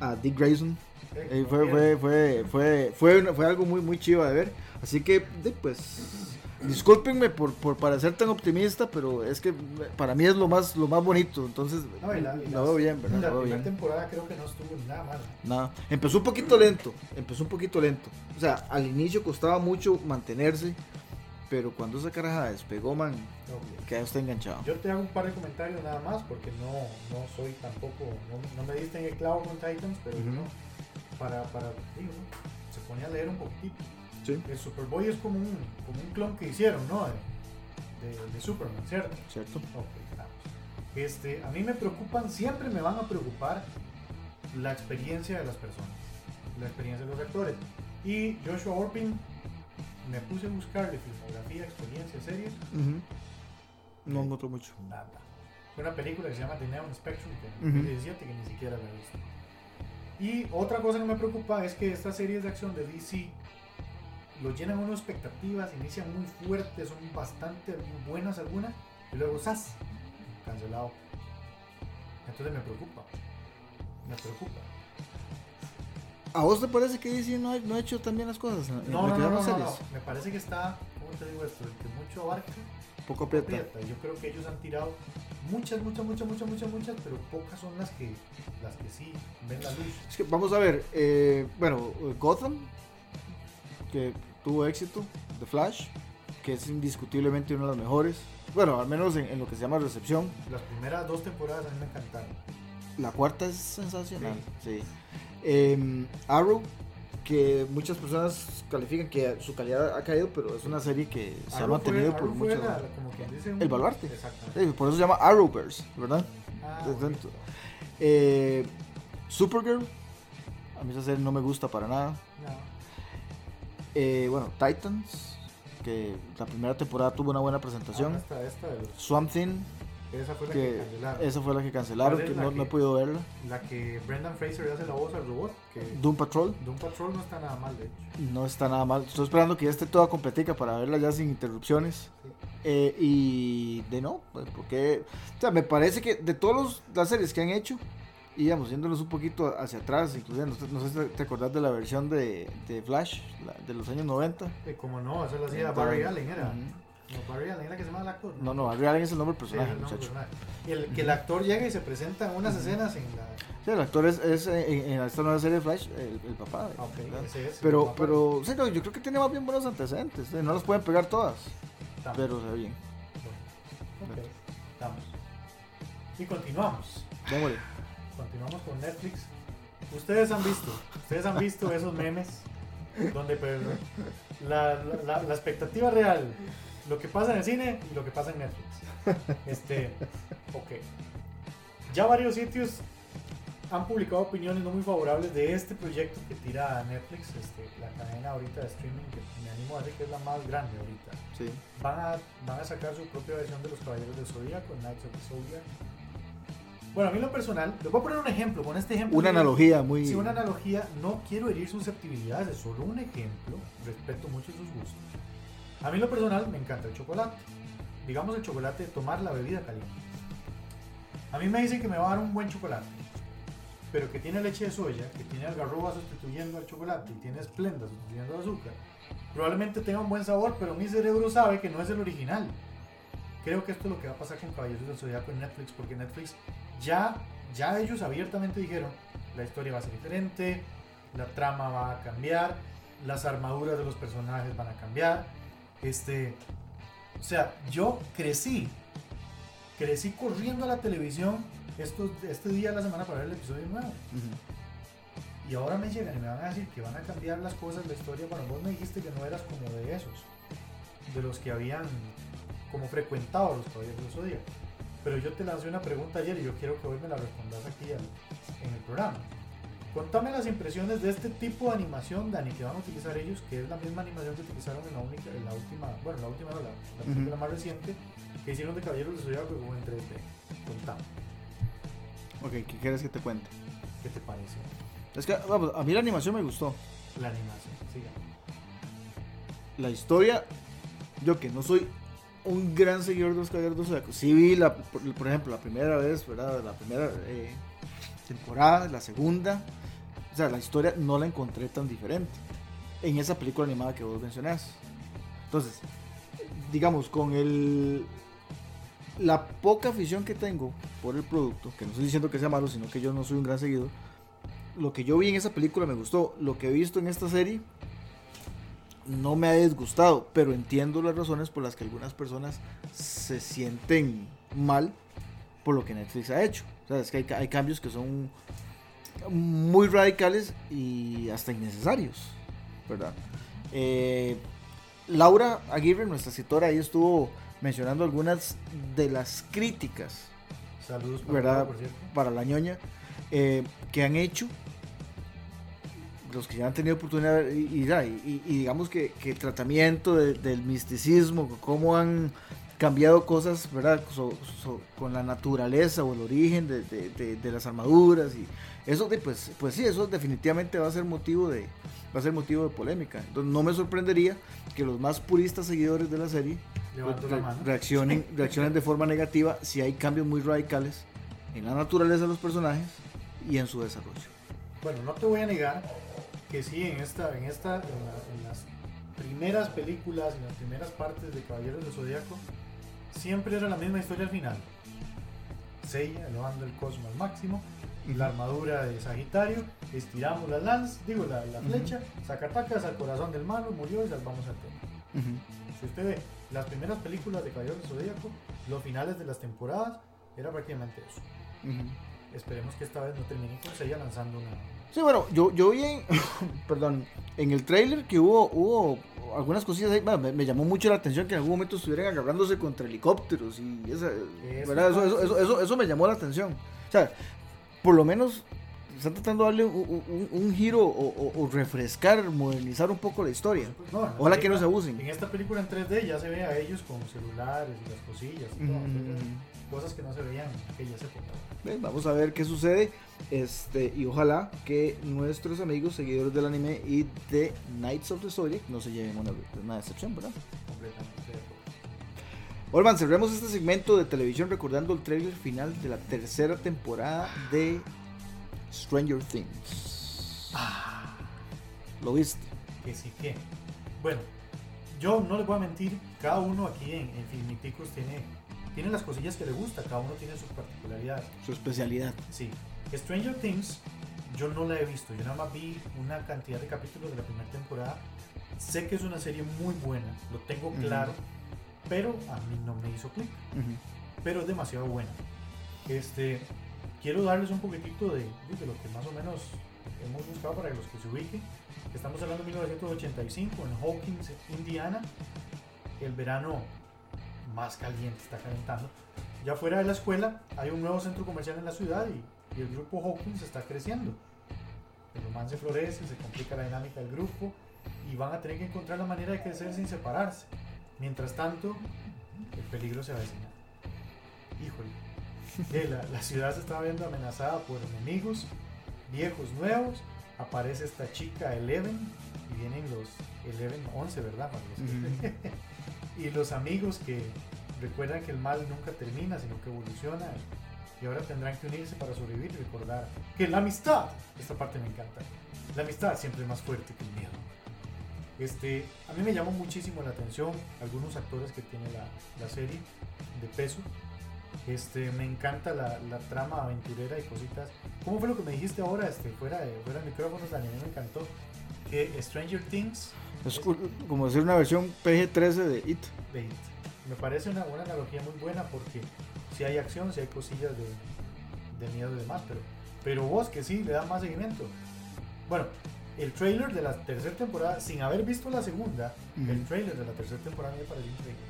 [SPEAKER 1] a Dick Grayson.
[SPEAKER 2] Eh,
[SPEAKER 1] fue, fue, fue, fue, fue, fue algo muy, muy chivo de ver. Así que, pues, discúlpenme por, por parecer tan optimista, pero es que para mí es lo más, lo más bonito. Entonces,
[SPEAKER 2] No, la,
[SPEAKER 1] lo
[SPEAKER 2] las-
[SPEAKER 1] veo bien, ¿verdad?
[SPEAKER 2] La
[SPEAKER 1] Lo veo
[SPEAKER 2] primera
[SPEAKER 1] bien.
[SPEAKER 2] temporada creo que no estuvo nada mal.
[SPEAKER 1] Nada. Empezó un poquito lento. Empezó un poquito lento. O sea, al inicio costaba mucho mantenerse. Pero cuando esa caraja despegó, man,
[SPEAKER 2] No,
[SPEAKER 1] queda usted enganchado.
[SPEAKER 2] Yo te hago un par de comentarios nada más porque no, no soy tampoco, no, no me diste en el clavo con Titans, pero
[SPEAKER 1] Ujú.
[SPEAKER 2] uno para, para, digo, ¿no? se pone a leer un poquitito.
[SPEAKER 1] Sí,
[SPEAKER 2] El Superboy es como un, como un clon que hicieron, ¿no? De, de, de Superman, ¿cierto?
[SPEAKER 1] cierto.
[SPEAKER 2] Vamos. Este, a mí me preocupan, siempre me van a preocupar la experiencia de las personas, la experiencia de los actores. Y Joshua Orpin, me puse a buscarle filmografía, experiencia, series,
[SPEAKER 1] Ujú. No encontró mucho.
[SPEAKER 2] nada. Fue una película que se llama The Neon Spectrum, que en
[SPEAKER 1] Ujú.
[SPEAKER 2] 2017 que ni siquiera la he visto. Y otra cosa que me preocupa es que estas series de acción de DC lo llenan unas expectativas, inician muy fuertes, son bastante buenas algunas, y luego ¡zas! cancelado. Entonces me preocupa. Me preocupa.
[SPEAKER 1] ¿A vos te parece que DC no ha, no ha hecho también las cosas?
[SPEAKER 2] No, no, no. Me parece que está, ¿cómo te digo esto? El que mucho abarca,
[SPEAKER 1] Poco aprieta.
[SPEAKER 2] aprieta. Yo creo que ellos han tirado muchas, muchas, muchas, muchas, muchas, muchas, pero pocas son las que, las que sí ven la luz.
[SPEAKER 1] Es que vamos a ver, eh, bueno, Gotham, que tuvo éxito, The Flash, que es indiscutiblemente una de las mejores, bueno, al menos en, en lo que se llama recepción,
[SPEAKER 2] Las primeras dos temporadas a mí me encantaron.
[SPEAKER 1] la cuarta es sensacional, sí. Em, Arrow, que muchas personas califican que su calidad ha caído, pero es una serie que se ha
[SPEAKER 2] Arrow
[SPEAKER 1] mantenido por
[SPEAKER 2] fue dice, un-
[SPEAKER 1] El baluarte.
[SPEAKER 2] Exactamente.
[SPEAKER 1] Sí, por eso se llama Arrowverse, ¿verdad?
[SPEAKER 2] Ah.
[SPEAKER 1] Eh, Supergirl, a mí esa serie no me gusta para nada.
[SPEAKER 2] No.
[SPEAKER 1] Eh, bueno, Titans, que la primera temporada tuvo una buena presentación.
[SPEAKER 2] Ah, esta, esta
[SPEAKER 1] Swamp Thing,
[SPEAKER 2] esa fue la que,
[SPEAKER 1] que
[SPEAKER 2] cancelaron.
[SPEAKER 1] esa fue la que cancelaron,
[SPEAKER 2] ¿Cuál es
[SPEAKER 1] que
[SPEAKER 2] la
[SPEAKER 1] no,
[SPEAKER 2] que-
[SPEAKER 1] no he podido verla.
[SPEAKER 2] La que Brendan Fraser hace la voz al robot. Que
[SPEAKER 1] Doom Patrol,
[SPEAKER 2] Doom Patrol no está nada mal, de hecho.
[SPEAKER 1] no está nada mal. Estoy esperando que ya esté toda completica para verla ya sin interrupciones.
[SPEAKER 2] Sí.
[SPEAKER 1] Eh, y de no, pues, porque, o sea, me parece que de todas las series que han hecho, y digamos, yéndonos un poquito hacia atrás, inclusive, no, sé- si te acordás de la versión de, de Flash, la- de los años 90.
[SPEAKER 2] Eh, como no, eso lo hacía Barry Allen, era. No, Barry Allen era que se llama el actor.
[SPEAKER 1] No, no, Barry Allen es el nombre del
[SPEAKER 2] Sí,
[SPEAKER 1] personaje,
[SPEAKER 2] el
[SPEAKER 1] muchacho.
[SPEAKER 2] personaje. El, que el actor llega y se presenta en unas escenas en la.
[SPEAKER 1] Sí, el actor es, es, eh, en, en esta nueva serie de Flash, el, el papá.
[SPEAKER 2] Ah, ok,
[SPEAKER 1] ¿verdad?
[SPEAKER 2] ese es,
[SPEAKER 1] Pero,
[SPEAKER 2] el papá.
[SPEAKER 1] pero, sí, no, yo creo que tiene más bien buenos antecedentes. ¿eh? No las pueden pegar todas,
[SPEAKER 2] Estamos.
[SPEAKER 1] pero se ve bien.
[SPEAKER 2] Ok, estamos. Y continuamos.
[SPEAKER 1] Démosle.
[SPEAKER 2] Continuamos con Netflix. Ustedes han visto, ustedes han visto esos memes donde pues, la, la- la- expectativa real, lo que pasa en el cine y lo que pasa en Netflix. Este, ok. Ya varios sitios han publicado opiniones no muy favorables de este proyecto que tira Netflix, este, la cadena ahorita de streaming que me animo a decir que es la más grande ahorita
[SPEAKER 1] Sí.
[SPEAKER 2] van a, van a sacar su propia versión de los Caballeros del Zodíaco, Knights of the Zodiac. Bueno, a mí en lo personal, les voy a poner un ejemplo, con este ejemplo.
[SPEAKER 1] Una analogía muy.
[SPEAKER 2] Sí, una analogía, no quiero herir susceptibilidades, es solo un ejemplo, respeto mucho sus gustos. A mí en lo personal me encanta el chocolate. Digamos el chocolate de tomar la bebida caliente. A mí me dicen que me va a dar un buen chocolate, pero que tiene leche de soya, que tiene algarroba sustituyendo al chocolate y tiene esplenda sustituyendo al azúcar. Probablemente tenga un buen sabor, pero mi cerebro sabe que no es el original. Creo que esto es lo que va a pasar con Caballeros del Zodiaco en Netflix, porque Netflix ya, ya ellos abiertamente dijeron, la historia va a ser diferente, la trama va a cambiar, las armaduras de los personajes van a cambiar. Este, o sea, yo crecí, crecí corriendo a la televisión estos, este día de la semana para ver el episodio nuevo. Y ahora me llegan y me van a decir que van a cambiar las cosas, la historia. Bueno, vos me dijiste que no eras como de esos, de los que habían como frecuentado los caballeros del Zodíaco. Pero yo te lancé una pregunta ayer y yo quiero que hoy me la respondas aquí en el programa. Contame las impresiones de este tipo de animación, Dani, que van a utilizar ellos, que es la misma animación que utilizaron en la, única, en la última, bueno, la última, no, la, más reciente, que hicieron de Caballeros del Zodíaco como en 3D. Contame,
[SPEAKER 1] Ok, ¿qué quieres que te cuente?
[SPEAKER 2] ¿qué te parece
[SPEAKER 1] Es que, vamos, a mí la animación me gustó.
[SPEAKER 2] la animación? Siga.
[SPEAKER 1] La historia, yo que no soy un gran seguidor de Caballeros del Zodiaco, sí vi, la, por, por ejemplo, la primera vez, ¿verdad? La primera eh, temporada, la segunda. O sea, la historia no la encontré tan diferente en esa película animada que vos mencionás. Entonces, digamos, con el la poca afición que tengo por el producto, que no estoy diciendo que sea malo, sino que yo no soy un gran seguidor, lo que yo vi en esa película me gustó, lo que he visto en esta serie no me ha disgustado, pero entiendo las razones por las que algunas personas se sienten mal por lo que Netflix ha hecho. O sea, es que hay, hay cambios que son muy radicales y hasta innecesarios, ¿verdad? Eh, Laura Aguirre, nuestra escritora, ahí estuvo mencionando algunas de las críticas
[SPEAKER 2] Saludos para
[SPEAKER 1] ¿verdad?
[SPEAKER 2] Laura, por
[SPEAKER 1] para la ñoña eh, que han hecho los que ya han tenido oportunidad de- y, y, y- y digamos que, que el tratamiento de- del misticismo, cómo han cambiado cosas ¿verdad? So- so- con la naturaleza o el origen de, de- de- las armaduras y eso pues, pues sí, eso definitivamente va a ser motivo de va a ser motivo de polémica. Entonces no me sorprendería que los más puristas seguidores de la serie re-
[SPEAKER 2] la
[SPEAKER 1] reaccionen, reaccionen de forma negativa si hay cambios muy radicales en la naturaleza de los personajes y en su desarrollo.
[SPEAKER 2] Bueno, no te voy a negar que sí, en esta, en esta, en, la- en las primeras películas, en las primeras partes de Caballeros del Zodíaco, siempre era la misma historia al final. Seiya elevando el cosmo al máximo, y la armadura de Sagitario, estiramos las lanzas, digo la, la flecha, sacatacas al corazón del malo, murió y salvamos al tema. Si usted ve las primeras películas de Caballeros del Zodíaco, los finales de las temporadas, era prácticamente eso. Esperemos que esta vez no termine con Seiya lanzando una,
[SPEAKER 1] Sí, bueno, yo, yo vi en, perdón, en el trailer que hubo, hubo algunas cosillas ahí, bueno, me, me llamó mucho la atención que en algún momento estuvieran agarrándose contra helicópteros y esa,
[SPEAKER 2] Eso
[SPEAKER 1] ¿verdad? Eso, eso, eso, eso- eso me llamó la atención. O sea, por lo menos están tratando de darle un, un- un giro o, o- o refrescar, modernizar un poco la historia.
[SPEAKER 2] No,
[SPEAKER 1] Ojalá que no se abusen.
[SPEAKER 2] En esta película en 3D ya se ve a ellos con celulares y las cosillas y todo,
[SPEAKER 1] Mm.
[SPEAKER 2] cosas que no se veían en aquellas épocas.
[SPEAKER 1] Bien, Vamos a ver qué sucede. Este, y ojalá que nuestros amigos seguidores del anime y de Knights of the Zodiac no se lleven una, una decepción, ¿verdad?
[SPEAKER 2] Completamente.
[SPEAKER 1] Olman, cerremos este segmento de televisión recordando el trailer final de la tercera temporada de Stranger Things.
[SPEAKER 2] Ah,
[SPEAKER 1] ¿Lo viste?
[SPEAKER 2] que sí que. Bueno, yo no les voy a mentir, cada uno aquí en, en Filmiticos tiene, tiene las cosillas que le gusta, cada uno tiene sus particularidades.
[SPEAKER 1] Su especialidad.
[SPEAKER 2] Sí, Stranger Things yo no la he visto, yo nada más vi una cantidad de capítulos de la primera temporada. Sé que es una serie muy buena, lo tengo claro, pero a mí no me hizo clic, pero es demasiado buena. Este, quiero darles un poquitito de, de lo que más o menos hemos buscado para los que se ubiquen. Estamos hablando de 1985 en Hawkins, Indiana, el verano más caliente está calentando. Ya fuera de la escuela hay un nuevo centro comercial en la ciudad y, y el grupo Hawkins está creciendo. El romance florece, se complica la dinámica del grupo y van a tener que encontrar la manera de crecer sin separarse. Mientras tanto, el peligro se avecina. Híjole, eh, la, la ciudad se está viendo amenazada por enemigos, viejos nuevos. Aparece esta chica Eleven y vienen los Eleven 11, ¿verdad? Para los que- y los amigos que recuerdan que el mal nunca termina, sino que evoluciona. Y ahora tendrán que unirse para sobrevivir y recordar que la amistad, esta parte me encanta, la amistad siempre es más fuerte que el miedo. Este, a mí me llamó muchísimo la atención algunos actores que tiene la, la serie de peso. Este, me encanta la, la trama aventurera y cositas. ¿Cómo fue lo que me dijiste ahora, este, fuera de, fuera de micrófonos, Dani? A mí me encantó. Que Stranger Things
[SPEAKER 1] Es como decir una versión PG-13 de It.
[SPEAKER 2] de It. Me parece una, una analogía muy buena porque si hay acción, si hay cosillas de, de miedo y demás, pero, pero vos que sí le das más seguimiento. Bueno, el trailer de la tercera temporada, sin haber visto la segunda, el trailer de la tercera temporada me pareció increíble.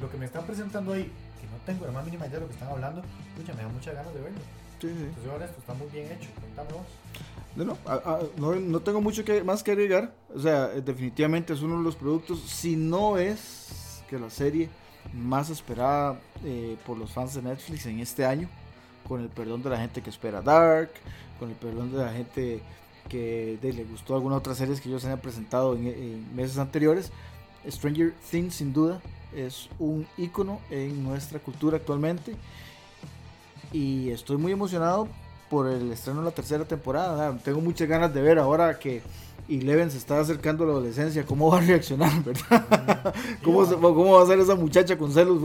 [SPEAKER 2] Lo que me están presentando ahí, que no tengo la más mínima idea de lo que están hablando, pucha, me da muchas ganas de verlo.
[SPEAKER 1] Sí, sí.
[SPEAKER 2] Entonces ahora esto está muy bien hecho, contame vos.
[SPEAKER 1] No, no, tengo mucho más que agregar. O sea, definitivamente es uno de los productos, si no es que la serie más esperada eh, por los fans de Netflix en este año, con el perdón de la gente que espera Dark, con el perdón de la gente que de- le gustó algunas otras series que ellos han presentado en, en meses anteriores. Stranger Things sin duda es un icono en nuestra cultura actualmente y estoy muy emocionado por el estreno de la tercera temporada. Tengo muchas ganas de ver ahora que Eleven se está acercando a la adolescencia, cómo va a reaccionar, ¿verdad? ¿Cómo, se- cómo va a ser esa muchacha con celos?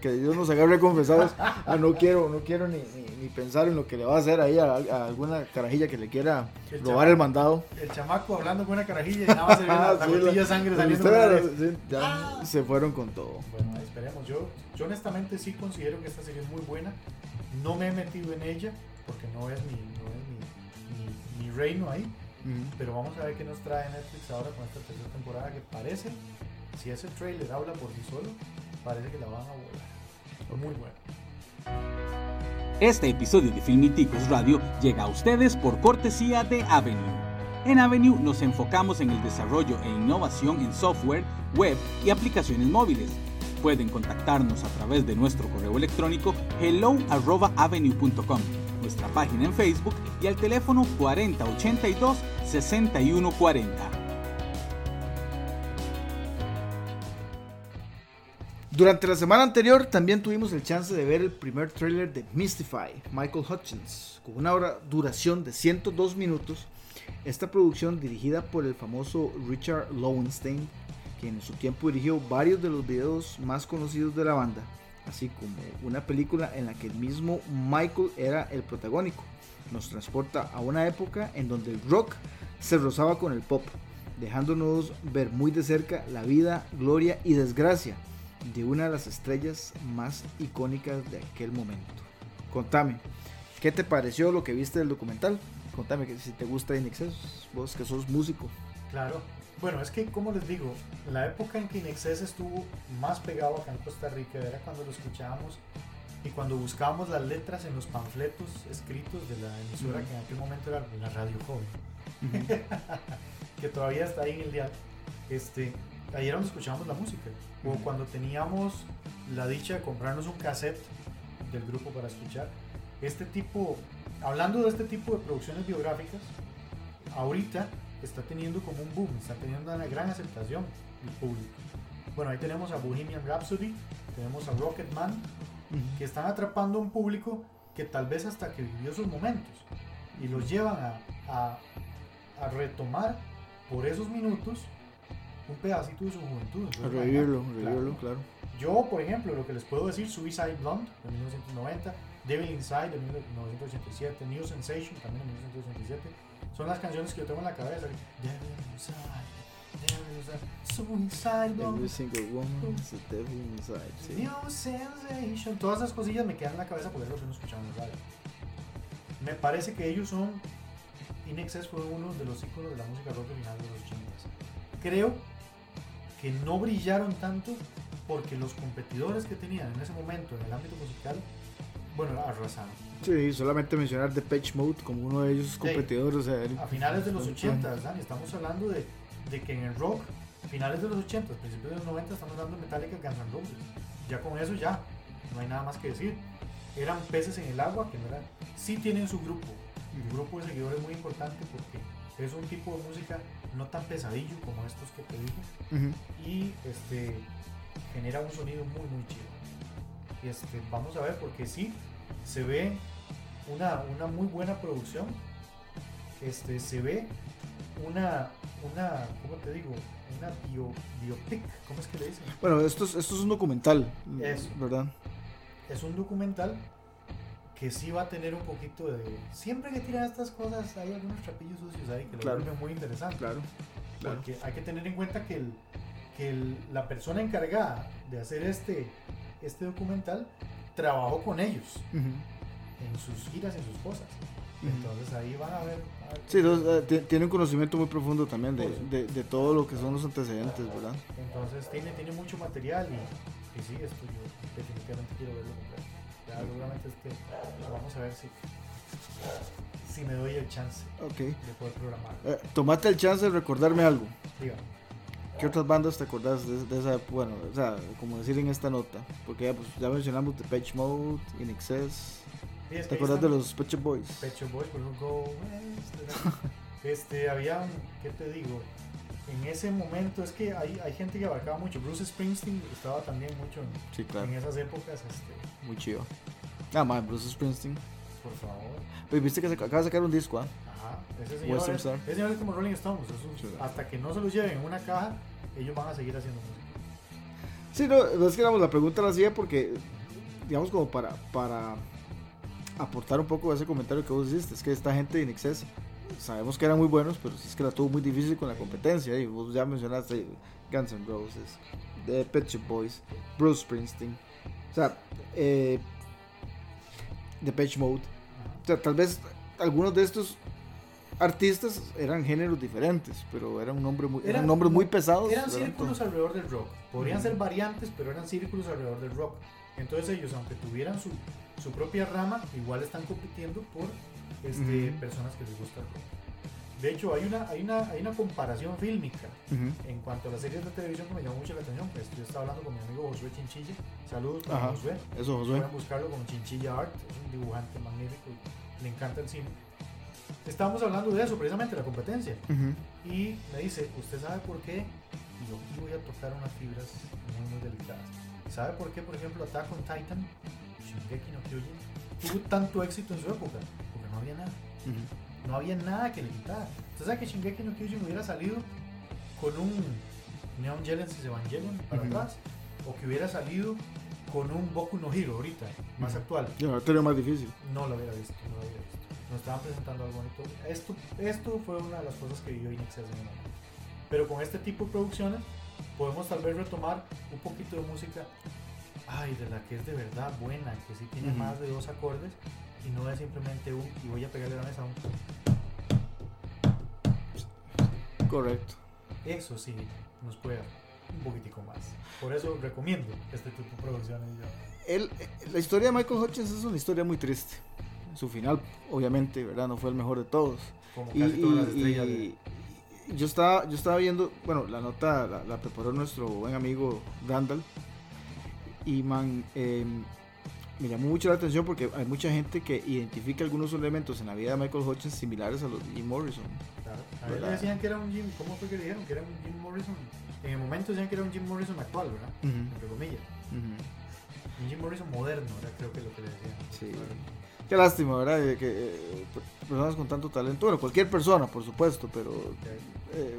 [SPEAKER 1] que Dios nos agarre confesados. Ah, no quiero, no quiero ni, ni- ni pensar en lo que le va a hacer ahí a, a alguna carajilla que le quiera
[SPEAKER 2] El
[SPEAKER 1] robar
[SPEAKER 2] chamaco.
[SPEAKER 1] el mandado.
[SPEAKER 2] El chamaco hablando con una carajilla y nada más se ve la, la
[SPEAKER 1] Sí, la-
[SPEAKER 2] de sangre saliendo. nariz.
[SPEAKER 1] sí, ya se fueron con todo.
[SPEAKER 2] Bueno, esperemos. Yo, yo honestamente sí considero que esta serie es muy buena. No me he metido en ella porque no es mi, no es mi, mi- mi reino ahí. Pero vamos a ver qué nos trae Netflix ahora con esta tercera temporada que parece, si ese trailer habla por sí solo, parece que la van a volar. Muy bueno.
[SPEAKER 3] Este episodio de Filmiticos Radio llega a ustedes por cortesía de Avenue. En Avenue nos enfocamos en el desarrollo e innovación en software, web y aplicaciones móviles. Pueden contactarnos a través de nuestro correo electrónico hello@avenue.com, nuestra página en Facebook y al teléfono 4082 6140.
[SPEAKER 1] Durante la semana anterior también tuvimos el chance de ver el primer tráiler de Mystify, Michael Hutchins, con una hora- duración de 102 minutos. Esta producción dirigida por el famoso Richard Lowenstein, quien en su tiempo dirigió varios de los videos más conocidos de la banda, así como una película en la que el mismo Michael era el protagónico. Nos transporta a una época en donde el rock se rozaba con el pop, dejándonos ver muy de cerca la vida, gloria y desgracia de una de las estrellas más icónicas de aquel momento. Contame, ¿qué te pareció lo que viste del documental? Contame si te gusta In vos que sos músico.
[SPEAKER 2] Claro. Bueno, es que, como les digo, la época en que Inexcess estuvo más pegado acá en Costa Rica era cuando lo escuchábamos y cuando buscábamos las letras en los panfletos escritos de la emisora
[SPEAKER 1] Ujú.
[SPEAKER 2] que en aquel momento era la Radio Joven. que todavía está ahí en el dial, este, ahí era donde escuchábamos la música. O
[SPEAKER 1] Ujú.
[SPEAKER 2] cuando teníamos la dicha de comprarnos un cassette del grupo para escuchar. Este tipo, hablando de este tipo de producciones biográficas, ahorita está teniendo como un boom, está teniendo una gran aceptación del público. Bueno, ahí tenemos a Bohemian Rhapsody, tenemos a Rocketman, que están atrapando a un público que tal vez hasta que vivió sus momentos y los llevan a, a, a retomar por esos minutos un pedacito de su juventud.
[SPEAKER 1] A revivirlo,
[SPEAKER 2] claro.
[SPEAKER 1] revivirlo, claro.
[SPEAKER 2] Yo, por ejemplo, lo que les puedo decir, Suicide Blonde de 1990, Devil Inside de 1987, New Sensation también de 1987, son las canciones que yo tengo en la cabeza. Devil Inside, Devil Inside, Suicide
[SPEAKER 1] Every single woman is a devil inside. sí.
[SPEAKER 2] New Sensation, todas esas cosillas me quedan en la cabeza porque es lo que no escuchaba en la radio. Me parece que ellos son, In Excess fue uno de los íconos de la música rock original de los 80s. Creo que no brillaron tanto porque los competidores que tenían en ese momento en el ámbito musical, bueno, arrasaron.
[SPEAKER 1] Sí, solamente mencionar The Patch Mode como uno de ellos competidores. O sea,
[SPEAKER 2] A finales de los 80, Dani, estamos hablando de, de que en el rock, finales de los 80, principios de los 90, estamos hablando de Metallica Guns N' Roses. Ya con eso ya, no hay nada más que decir. Eran peces en el agua que no eran. Sí tienen su grupo, un grupo de seguidores muy importante porque es un tipo de música no tan pesadillo como estos que te dije y este genera un sonido muy muy chido. Este, vamos a ver porque sí se ve una, una muy buena producción. Este se ve una una ¿cómo te digo? Una bio, biopic, ¿cómo es que le dicen?
[SPEAKER 1] Bueno, esto es, esto es un documental,
[SPEAKER 2] Eso.
[SPEAKER 1] ¿verdad?
[SPEAKER 2] Es un documental que sí va a tener un poquito de siempre que tiran estas cosas hay algunos trapillos sucios ahí que lo
[SPEAKER 1] Claro.
[SPEAKER 2] vuelven muy interesante.
[SPEAKER 1] Claro, claro.
[SPEAKER 2] Porque hay que tener en cuenta que, el, que el- la persona encargada de hacer este, este documental trabajó con ellos en sus giras, en sus cosas. Entonces ahí van a ver. a ver-
[SPEAKER 1] Sí, entonces, eh, ti- tiene un conocimiento muy profundo también de, de, de todo lo que son los antecedentes, ¿verdad?
[SPEAKER 2] Entonces tiene, tiene mucho material y, y sí, esto yo definitivamente quiero verlo completo. Ya seguramente este, vamos a ver si, si me doy el chance
[SPEAKER 1] Ok.
[SPEAKER 2] de poder programar.
[SPEAKER 1] Eh, tomate el chance de recordarme algo.
[SPEAKER 2] Diga,
[SPEAKER 1] ¿Qué otras bandas te acordás de, de esa época? Bueno, o sea, como decir en esta nota. Porque ya, pues, ya mencionamos The Patch Mode, In Excess.
[SPEAKER 2] sí,
[SPEAKER 1] ¿Te acordás de los Shop Boys?
[SPEAKER 2] Shop Boys, por ejemplo, Go West. Este, había, ¿qué te digo? En ese momento, es que hay, hay gente que abarcaba mucho. Bruce Springsteen estaba también mucho en,
[SPEAKER 1] Sí, claro.
[SPEAKER 2] en esas épocas, este,
[SPEAKER 1] Muy chido. Ah, man, Bruce Springsteen.
[SPEAKER 2] Por favor.
[SPEAKER 1] Oye, viste que se acaba de sacar un disco, ¿ah?
[SPEAKER 2] Ajá, ese señor,
[SPEAKER 1] Western
[SPEAKER 2] es,
[SPEAKER 1] Star.
[SPEAKER 2] ese señor es como Rolling Stones. es un-
[SPEAKER 1] Sí.
[SPEAKER 2] Hasta que no se los lleven en una caja, ellos van a seguir haciendo música.
[SPEAKER 1] Sí, no, no es que digamos, la pregunta la hacía porque, digamos, como para, para aportar un poco a ese comentario que vos hiciste, es que esta gente de Inexcess, sabemos que eran muy buenos, pero es que la tuvo muy difícil con la competencia, y vos ya mencionaste Guns N' Roses, The Pet Shop Boys, Bruce Springsteen, o sea, eh, The Patch Mode, o sea, tal vez algunos de estos artistas eran géneros diferentes, pero eran, un nombre muy, eran,
[SPEAKER 2] Eran-
[SPEAKER 1] nombres muy pesados.
[SPEAKER 2] Eran círculos alrededor del rock. Podrían ser variantes, pero eran círculos alrededor del rock. Entonces ellos, aunque tuvieran su, su propia rama, igual están compitiendo por este, personas que les gusta el rock. De hecho, hay una, hay, una, hay una comparación fílmica en cuanto a las series de televisión que me llamó mucho la atención. Pues yo estaba hablando con mi amigo Josué Chinchilla. Saludos para
[SPEAKER 1] Ajá.
[SPEAKER 2] Josué.
[SPEAKER 1] Eso, Josué.
[SPEAKER 2] Pueden buscarlo como Chinchilla Art. Es un dibujante magnífico. y Le encanta el cine. Estábamos hablando de eso, precisamente, la competencia. Y me dice, ¿usted sabe por qué? Y yo aquí voy a tocar unas fibras muy, muy delicadas. ¿Sabe por qué, por ejemplo, Attack on Titan, Shingeki no Kyojin, tuvo tanto éxito en su época? Porque no había nada. No había nada que le quitara. ¿Usted sabe que Shingeki no Kyojin hubiera salido con un Neon Genesis Evangelion para
[SPEAKER 1] Ujú.
[SPEAKER 2] atrás? O que hubiera salido con un Boku no Hero ahorita, más
[SPEAKER 1] Ujú.
[SPEAKER 2] actual.
[SPEAKER 1] Yo no tenía más difícil.
[SPEAKER 2] No lo hubiera visto, no lo hubiera visto. Nos estaban presentando algo bonito. Esto, esto fue una de las cosas que vivió Inexcess en el momento. Pero con este tipo de producciones podemos tal vez retomar un poquito de música, ay, de la que es de verdad buena, que sí tiene más de dos acordes y no es simplemente un, y voy a pegarle a la mesa un.
[SPEAKER 1] Correcto.
[SPEAKER 2] Eso sí nos puede dar un poquitico más. Por eso recomiendo este tipo de producciones. yo.
[SPEAKER 1] El- la historia de Michael Hutchins es una historia muy triste. Su final, obviamente, ¿verdad? No fue el mejor de todos.
[SPEAKER 2] Como
[SPEAKER 1] Y,
[SPEAKER 2] casi todas las
[SPEAKER 1] y-
[SPEAKER 2] estrellas
[SPEAKER 1] y- y yo, estaba, yo estaba viendo, bueno, la nota la, la preparó nuestro buen amigo Randall. Y, man, eh, me llamó mucho la atención porque hay mucha gente que identifica algunos elementos en la vida de Michael Hutchins similares a los de Jim Morrison.
[SPEAKER 2] Claro. A él le decían que era un Jim, ¿cómo fue que le dijeron? Que era un Jim Morrison. En el momento decían que era un Jim Morrison actual, ¿verdad? Entre comillas.
[SPEAKER 1] ujú.
[SPEAKER 2] Jim Morrison moderno, ¿verdad? Creo que es lo que le decían.
[SPEAKER 1] Sí. Qué lástima, ¿verdad? Que, eh, personas con tanto talento, bueno, cualquier persona, por supuesto, pero... eh,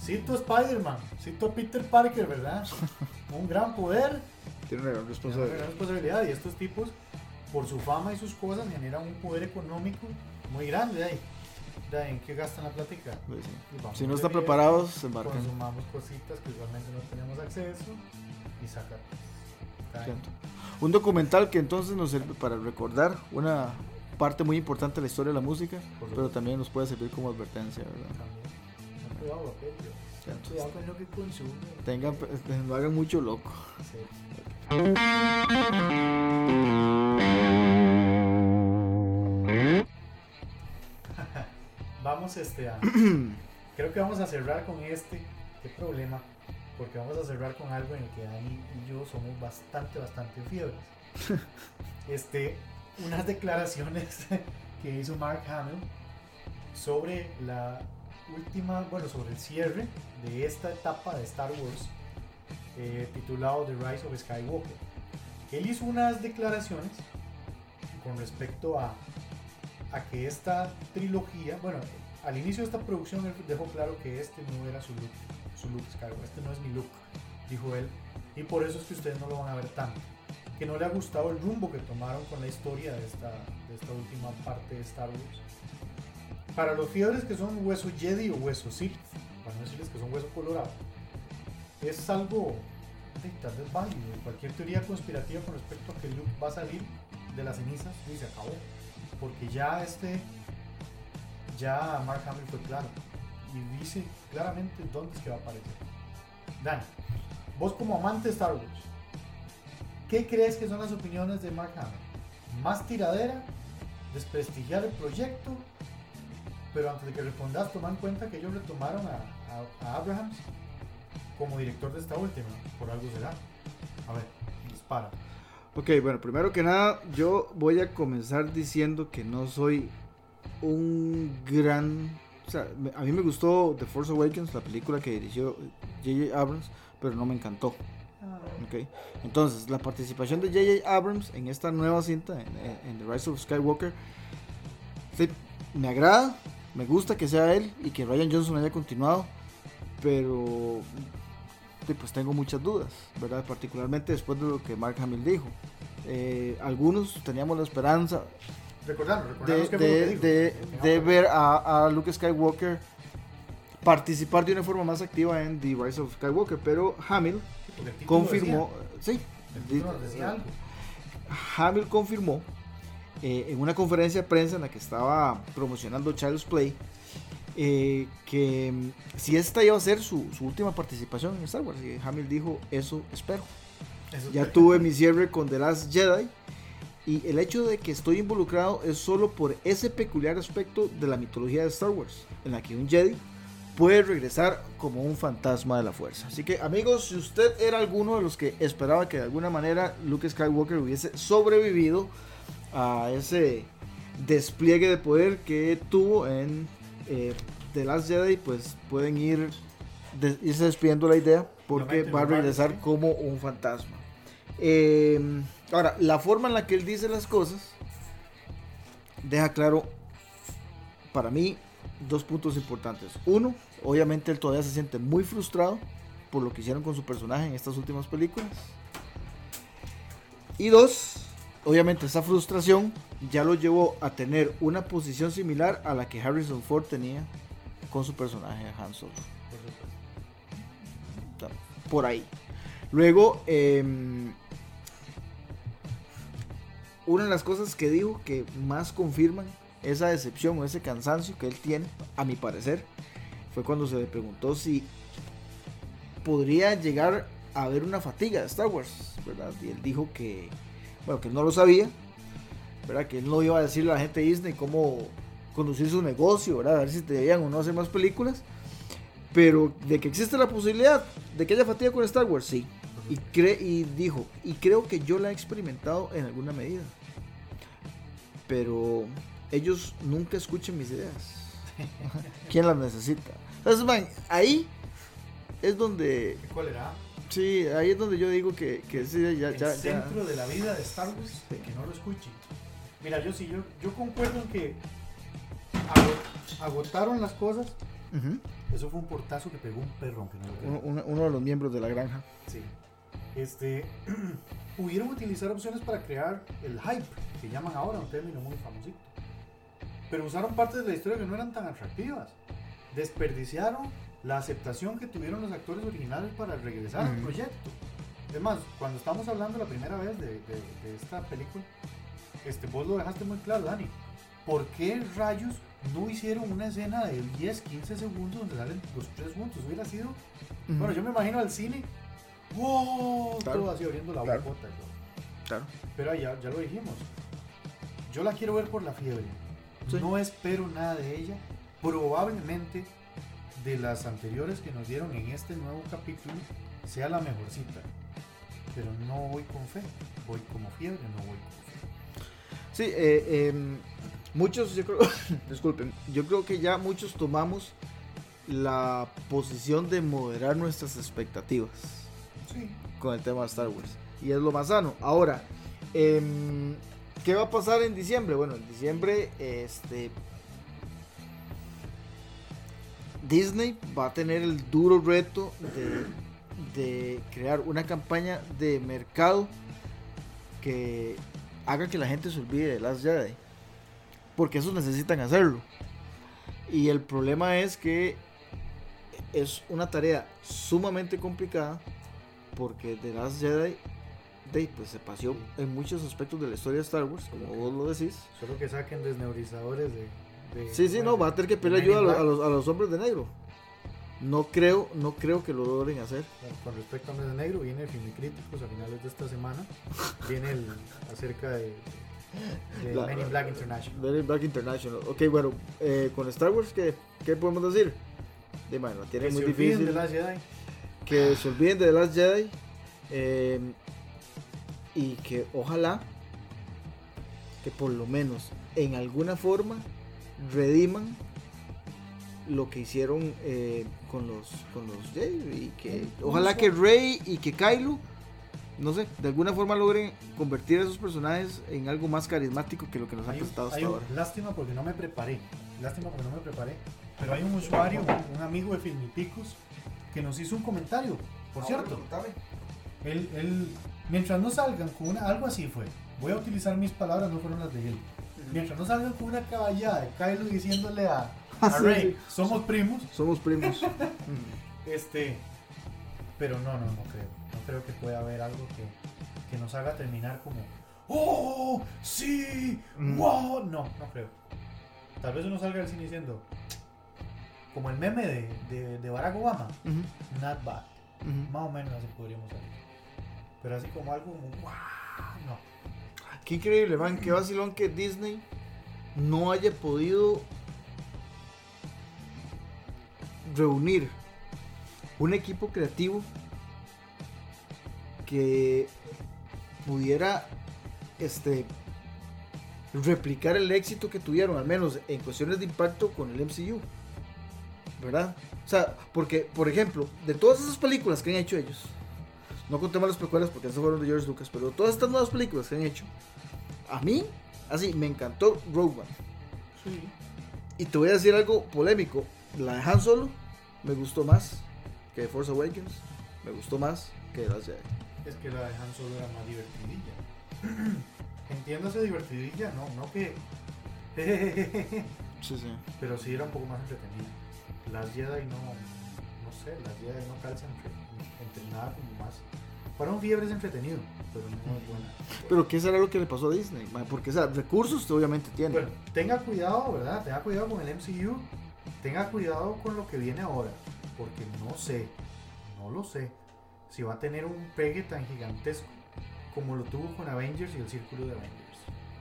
[SPEAKER 2] Cito a Spider-Man, cito a Peter Parker, ¿verdad? Un gran poder,
[SPEAKER 1] tiene una gran
[SPEAKER 2] una
[SPEAKER 1] responsabilidad.
[SPEAKER 2] gran responsabilidad. Y estos tipos, por su fama y sus cosas, generan un poder económico muy grande. De ahí. De ahí, ¿En qué gastan la plática?
[SPEAKER 1] Pues sí. Si no están preparados, se embarcan.
[SPEAKER 2] Consumamos cositas que usualmente no tenemos acceso y sacar.
[SPEAKER 1] Un documental que entonces nos sirve para recordar una parte muy importante de la historia de la música, pero también nos puede servir como advertencia, ¿verdad?
[SPEAKER 2] Cuidado. Cuidado con lo que consume.
[SPEAKER 1] Tengan, no hagan mucho loco.
[SPEAKER 2] Sí. Vamos este a. creo que vamos a cerrar con este. Qué problema. Porque vamos a cerrar con algo en el que Dani y yo somos bastante, bastante fiebres. Este, unas declaraciones que hizo Mark Hamill sobre la última, bueno, sobre el cierre de esta etapa de Star Wars eh, titulado The Rise of Skywalker. Él hizo unas declaraciones con respecto a, a que esta trilogía, bueno, al inicio de esta producción él dejó claro que este no era su look, su look Skywalker, este no es mi look, dijo él, y por eso es que ustedes no lo van a ver tanto. Que no le ha gustado el rumbo que tomaron con la historia de esta, de esta última parte de Star Wars. Para los fiebres que son hueso Jedi o hueso Sith, para no decirles que son hueso colorado, es algo tal vez válido. Cualquier teoría conspirativa con respecto a que Luke va a salir de las cenizas y se acabó. Porque ya este, ya Mark Hamill fue claro y dice claramente dónde es que va a aparecer. Dan, vos como amante de Star Wars, ¿qué crees que son las opiniones de Mark Hamill? ¿Más tiradera? ¿Desprestigiar el proyecto? Pero antes de que respondas, toma en cuenta que ellos retomaron a, a, a Abrahams como director de esta última. Por algo será. A ver, dispara.
[SPEAKER 1] Ok, bueno, primero que nada, yo voy a comenzar diciendo que no soy un gran... O sea, a mí me gustó The Force Awakens, la película que dirigió J.J. Abrams, pero no me encantó. Ok, entonces la participación de J.J. Abrams en esta nueva cinta, en, The Rise of Skywalker, sí, me agrada, me gusta que sea él y que Ryan Johnson haya continuado, pero pues tengo muchas dudas, ¿verdad? Particularmente después de lo que Mark Hamill dijo. Eh, algunos teníamos la esperanza
[SPEAKER 2] Recordamos,
[SPEAKER 1] de,
[SPEAKER 2] recordamos
[SPEAKER 1] de- ver a, a Luke Skywalker participar de una forma más activa en The Rise of Skywalker, pero Hamill confirmó, sí,
[SPEAKER 2] decía- algo.
[SPEAKER 1] Hamill confirmó eh, en una conferencia de prensa en la que estaba promocionando Child's Play eh, que mm, si esta iba a ser su, su última participación en Star Wars. Y Hamill dijo, eso espero.
[SPEAKER 2] Eso
[SPEAKER 1] Ya tuve mi cierre con The Last Jedi. Y el hecho de que estoy involucrado es solo por ese peculiar aspecto de la mitología de Star Wars, en la que un Jedi puede regresar como un fantasma de la fuerza. Así que amigos, si usted era alguno de los que esperaba que de alguna manera Luke Skywalker hubiese sobrevivido a ese despliegue de poder que tuvo en eh, The Last Jedi, pues pueden ir de- irse despidiendo la idea porque va a regresar
[SPEAKER 2] ¿sí?
[SPEAKER 1] como un fantasma. Eh, ahora, la forma en la que él dice las cosas deja claro para mí dos puntos importantes. Uno, obviamente él todavía se siente muy frustrado por lo que hicieron con su personaje en estas últimas películas. Y dos, obviamente esa frustración ya lo llevó a tener una posición similar a la que Harrison Ford tenía con su personaje Han Solo.
[SPEAKER 2] Por
[SPEAKER 1] ahí. Luego, em, una de las cosas que dijo que más confirman esa decepción o ese cansancio que él tiene, a mi parecer, fue cuando se le preguntó si podría llegar a haber una fatiga de Star Wars, ¿verdad? Y él dijo que, bueno, que él no lo sabía, ¿verdad? Que él no iba a decirle a la gente de Disney cómo conducir su negocio, ¿verdad? A ver si debían o no hacer más películas. Pero de que existe la posibilidad de que haya fatiga con Star Wars, sí. Y, cre y dijo, y creo que yo la he experimentado en alguna medida. Pero ellos nunca escuchan mis ideas. ¿Quién las necesita? Entonces, man, ahí es donde...
[SPEAKER 2] ¿Cuál era?
[SPEAKER 1] Sí, ahí es donde yo digo que, que sí, ya,
[SPEAKER 2] el
[SPEAKER 1] ya, ya.
[SPEAKER 2] centro de la vida de Star Wars,
[SPEAKER 1] Sí.
[SPEAKER 2] que no lo escuchen. Mira, yo sí, yo, yo concuerdo en que ago- agotaron las cosas. Eso fue un portazo que pegó un perro, aunque no lo
[SPEAKER 1] uno- uno de los miembros de la granja.
[SPEAKER 2] Sí. Este, pudieron utilizar opciones para crear el hype, que llaman ahora, un término muy famosito. Pero usaron partes de la historia que no eran tan atractivas. Desperdiciaron la aceptación que tuvieron los actores originales para regresar al proyecto. Es más, cuando estamos hablando la primera vez de, de- de esta película, este, vos lo dejaste muy claro, Dani. ¿Por qué rayos no hicieron una escena de 10, 15 segundos donde salen los tres juntos? Hubiera sido bueno, yo me imagino al cine. ¡Wow!
[SPEAKER 1] Claro.
[SPEAKER 2] Todo así abriendo la
[SPEAKER 1] Claro.
[SPEAKER 2] bocota.
[SPEAKER 1] Claro.
[SPEAKER 2] Pero ya, ya lo dijimos. Yo la quiero ver por la fiebre.
[SPEAKER 1] Sí.
[SPEAKER 2] No espero nada de ella. Probablemente de las anteriores que nos dieron en este nuevo capítulo sea la mejorcita. Pero no voy con fe. Voy como fiebre, no voy con fe.
[SPEAKER 1] Sí, eh, em, muchos, yo creo, disculpen, yo creo que ya muchos tomamos la posición de moderar nuestras expectativas
[SPEAKER 2] Sí.
[SPEAKER 1] con el tema de Star Wars. Y es lo más sano. Ahora, em, ¿qué va a pasar en diciembre? Bueno, en diciembre, este... Disney va a tener el duro reto de, crear una campaña de mercado que haga que la gente se olvide de Last Jedi. Porque eso necesitan hacerlo. Y el problema es que es una tarea sumamente complicada porque The Last Jedi pues, se paseó en muchos aspectos de la historia de Star Wars, como vos lo decís.
[SPEAKER 2] Solo que saquen desneurizadores de. De-
[SPEAKER 1] Sí, sí, no, va a tener que pedir
[SPEAKER 2] de
[SPEAKER 1] ayuda a los, a los- a los hombres de negro. No creo, no creo que lo logren hacer.
[SPEAKER 2] Con respecto a Mes de Negro, viene el Filmicríticos a finales de esta semana. Viene el acerca de, de
[SPEAKER 1] La-
[SPEAKER 2] Men in Black International.
[SPEAKER 1] Men in Black International. Ok, bueno, eh, con Star Wars, ¿qué, qué podemos decir? De bueno, tiene
[SPEAKER 2] Que
[SPEAKER 1] muy
[SPEAKER 2] se
[SPEAKER 1] difícil.
[SPEAKER 2] de Last Jedi.
[SPEAKER 1] que se olviden de The Last Jedi eh, y que ojalá que por lo menos en alguna forma rediman lo que hicieron eh, con los con los Jedi y que ojalá que Rey y que Kylo no sé de alguna forma logren convertir a esos personajes en algo más carismático que lo que nos han presentado hasta ahora
[SPEAKER 2] lástima porque no me preparé. Lástima porque no me preparé. Pero hay un usuario, un amigo de Filmipicos, que nos hizo un comentario. Por cierto, él, él, mientras no salgan con una, algo así fue. Voy a utilizar mis palabras, no fueron las de él. Mientras no salgan con una caballada de Kylo diciéndole a, a
[SPEAKER 1] Sí.
[SPEAKER 2] Rey, somos primos,
[SPEAKER 1] somos primos Mm.
[SPEAKER 2] Este, pero no, no, no creo. No creo que pueda haber algo que, que nos haga terminar como, ¡Oh! ¡Sí!
[SPEAKER 1] Mm.
[SPEAKER 2] ¡Wow! No, no creo. Tal vez uno salga del cine diciendo, como el meme de, de, de Barack Obama, not bad. Más o menos así podríamos salir. Pero así como algo como, ¡Wow! No.
[SPEAKER 1] Increíble, man. Qué vacilón que Disney no haya podido reunir un equipo creativo que pudiera este replicar el éxito que tuvieron, al menos en cuestiones de impacto con el MCU. ¿Verdad? O sea, porque, por ejemplo, de todas esas películas que han hecho ellos, no contemos las precuelas porque esas fueron de George Lucas, pero todas estas nuevas películas que han hecho, a mí, así, me encantó Rogue One. Y te voy a decir algo polémico. La de Han Solo me gustó más que Force Awakens. Me gustó más que las Jedi.
[SPEAKER 2] Es que la de Han Solo era más divertidilla. Entiéndase divertidilla, no, no que...
[SPEAKER 1] Sí, sí.
[SPEAKER 2] pero sí era un poco más entretenida. Las Jedi no, no sé, las Jedi no calzan entre, entre nada como más. Fueron fiebres entretenido, pero no es buena.
[SPEAKER 1] Pero ¿qué será lo que le pasó a Disney? Porque, o sea, recursos obviamente tiene.
[SPEAKER 2] Bueno, tenga cuidado, ¿verdad? Tenga cuidado con el MCU, tenga cuidado con lo que viene ahora, porque no sé, no lo sé, si va a tener un pegue tan gigantesco como lo tuvo con Avengers y el círculo de Avengers.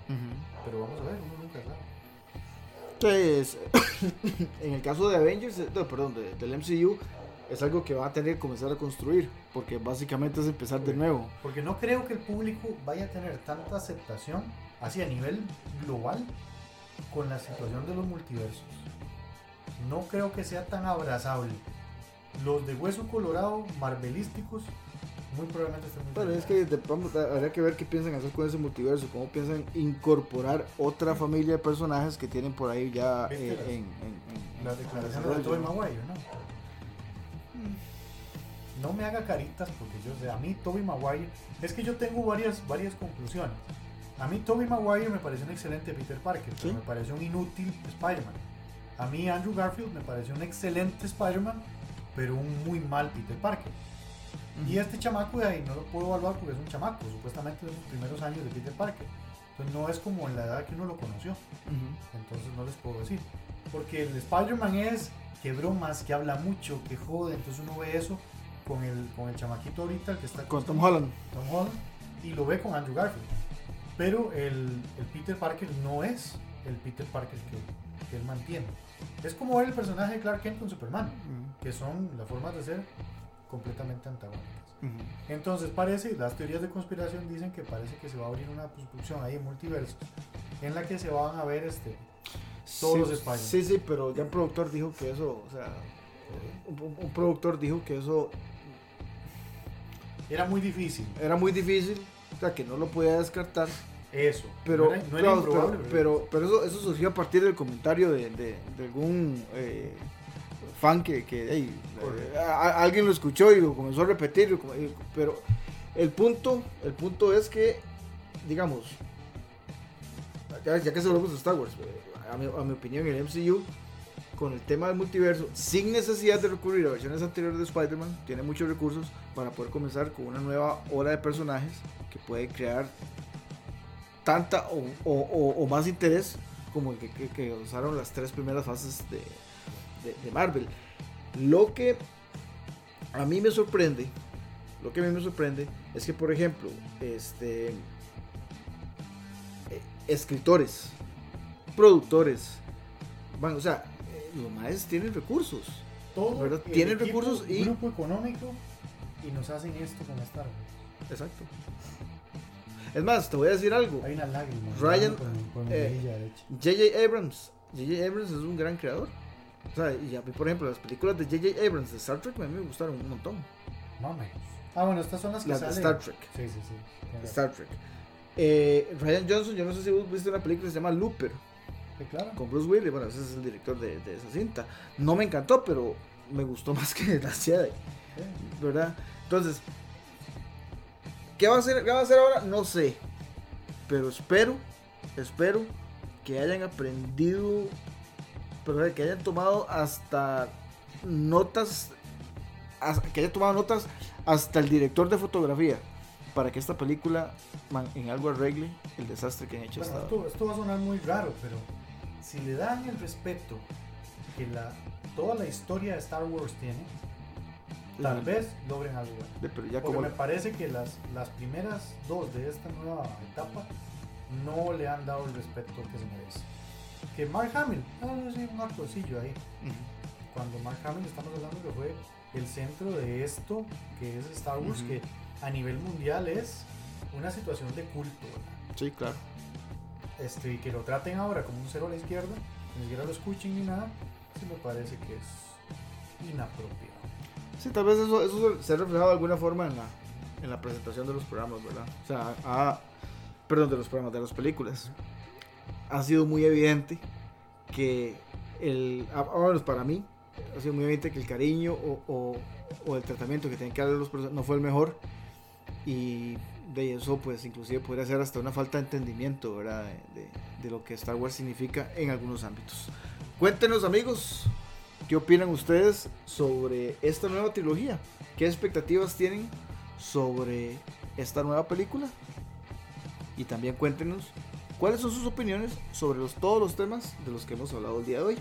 [SPEAKER 1] Ujú.
[SPEAKER 2] Pero vamos a ver, uno nunca sabe.
[SPEAKER 1] Entonces, en el caso de Avengers, eh, no, perdón, de- del MCU, es algo que va a tener que comenzar a construir, porque básicamente es empezar de nuevo.
[SPEAKER 2] Porque no creo que el público vaya a tener tanta aceptación hacia nivel global con la situación de los multiversos. No creo que sea tan abrazable. Los de hueso colorado, marvelísticos, Muy probablemente esté muy
[SPEAKER 1] Pero
[SPEAKER 2] bien.
[SPEAKER 1] es que de- vamos, a- habría que ver qué piensan hacer con ese multiverso, cómo piensan incorporar otra familia de personajes que tienen por ahí ya
[SPEAKER 2] ¿Viste
[SPEAKER 1] eh,
[SPEAKER 2] las-
[SPEAKER 1] en, en- en-
[SPEAKER 2] Las declaraciones de
[SPEAKER 1] ¿no?
[SPEAKER 2] Maguire, ¿no? No me haga caritas porque yo sé, a mí Tobey Maguire, es que yo tengo varias, varias conclusiones. A mí Tobey Maguire me pareció un excelente Peter Parker, pero me pareció un inútil Spider-Man. A mí Andrew Garfield me pareció un excelente Spider-Man, pero un muy mal Peter Parker. Y este chamaco de ahí no lo puedo evaluar porque es un chamaco, supuestamente en sus primeros años de Peter Parker. Entonces no es como en la edad que uno lo conoció. Entonces no les puedo decir. Porque el Spider-Man es que bromas, que habla mucho, que jode. Entonces uno ve eso con el, con el chamaquito ahorita, el que está
[SPEAKER 1] Con Tom Holland.
[SPEAKER 2] Tom Holland, y lo ve con Andrew Garfield. Pero el, el Peter Parker no es el Peter Parker que, que él mantiene. Es como ver el personaje de Clark Kent con Superman,
[SPEAKER 1] Ujú.
[SPEAKER 2] que son las formas de ser completamente antagónicas.
[SPEAKER 1] Ujú.
[SPEAKER 2] Entonces parece, las teorías de conspiración dicen que parece que se va a abrir una construcción ahí en multiversos en la que se van a ver este Todos
[SPEAKER 1] sí,
[SPEAKER 2] los Spider-Man.
[SPEAKER 1] Sí, sí, pero ya un productor dijo que eso, o sea, un- un productor dijo que eso
[SPEAKER 2] era muy difícil.
[SPEAKER 1] Era muy difícil, o sea, que no lo podía descartar,
[SPEAKER 2] eso
[SPEAKER 1] pero,
[SPEAKER 2] no era, no era
[SPEAKER 1] claro,
[SPEAKER 2] improbable
[SPEAKER 1] pero,
[SPEAKER 2] pero,
[SPEAKER 1] eso, eso surgió a partir del comentario de, de- de algún eh, fan que, que hey, a- alguien lo escuchó y lo comenzó a repetir, pero el punto, el punto es que, digamos, ya, ya que se hablamos de Star Wars, eh, a mi, a mi opinión, el MCU, con el tema del multiverso, sin necesidad de recurrir a versiones anteriores de Spider-Man, tiene muchos recursos para poder comenzar con una nueva ola de personajes que puede crear tanta o, o- o- o más interés como el que, usaron las tres primeras fases de, Marvel. Lo que a mí me sorprende, lo que a mí me sorprende es que, por ejemplo, este, eh, escritores, productores, bueno, o sea, los maestros tienen recursos.
[SPEAKER 2] todo
[SPEAKER 1] Tienen recursos y-
[SPEAKER 2] grupo económico y nos hacen esto con Star Wars
[SPEAKER 1] Exacto. Es más, te voy a decir algo.
[SPEAKER 2] hay una lágrima
[SPEAKER 1] Ryan,
[SPEAKER 2] mi
[SPEAKER 1] eh. J.J. Abrams. J.J. Abrams es un gran creador. O sea, y a mí, por ejemplo, las películas de J.J. Abrams de Star Trek a mí me gustaron un montón.
[SPEAKER 2] menos ah bueno estas son las que
[SPEAKER 1] Las de
[SPEAKER 2] salen
[SPEAKER 1] Star Trek.
[SPEAKER 2] sí sí sí
[SPEAKER 1] Star Trek. Eh, Ryan Johnson, yo no sé si vos viste una película que se llama Looper.
[SPEAKER 2] Sí, claro
[SPEAKER 1] con Bruce Willis. Bueno, ese es el director de, de esa cinta. No me encantó, pero me gustó más que la Jedi,
[SPEAKER 2] Sí.
[SPEAKER 1] ¿verdad? Entonces, ¿qué va a hacer, qué va a hacer ahora? No sé. Pero espero, espero que hayan aprendido, pero que hayan tomado hasta notas, as- que hayan tomado notas hasta el director de fotografía para que esta película man, en algo arregle el desastre que han hecho
[SPEAKER 2] Bueno,
[SPEAKER 1] hasta
[SPEAKER 2] esto,
[SPEAKER 1] ahora.
[SPEAKER 2] esto va a sonar muy raro, pero si le dan el respeto que la, toda la historia de Star Wars tiene, tal vez logren algo bueno.
[SPEAKER 1] De- Pero ya
[SPEAKER 2] Porque
[SPEAKER 1] como
[SPEAKER 2] me parece que las, las primeras dos de esta nueva etapa no le han dado el respeto que se merece. Que Mark Hamill, ah, sí, un actorcillo ahí. Cuando Mark Hamill estamos hablando que fue el centro de esto que es Star Wars, que a nivel mundial es una situación de culto. ¿verdad?
[SPEAKER 1] Sí, claro.
[SPEAKER 2] Este, que lo traten ahora como un cero a la izquierda, ni siquiera lo escuchen ni nada, sí me parece que es inapropiado.
[SPEAKER 1] Sí, tal vez eso, eso se ha reflejado de alguna forma en la, en la presentación de los programas, ¿verdad? O sea, ha- perdón, de los programas, de las películas. Ha sido muy evidente que el, a- a- bueno, para mí, ha sido muy evidente que el cariño o, o- o el tratamiento que tienen que darle los personajes no fue el mejor. Y de eso, pues, inclusive podría ser hasta una falta de entendimiento, de- de lo que Star Wars significa en algunos ámbitos. Cuéntenos, amigos, ¿Qué opinan ustedes sobre esta nueva trilogía? ¿Qué expectativas tienen sobre esta nueva película? Y también cuéntenos cuáles son sus opiniones sobre los, todos los temas de los que hemos hablado el día de hoy.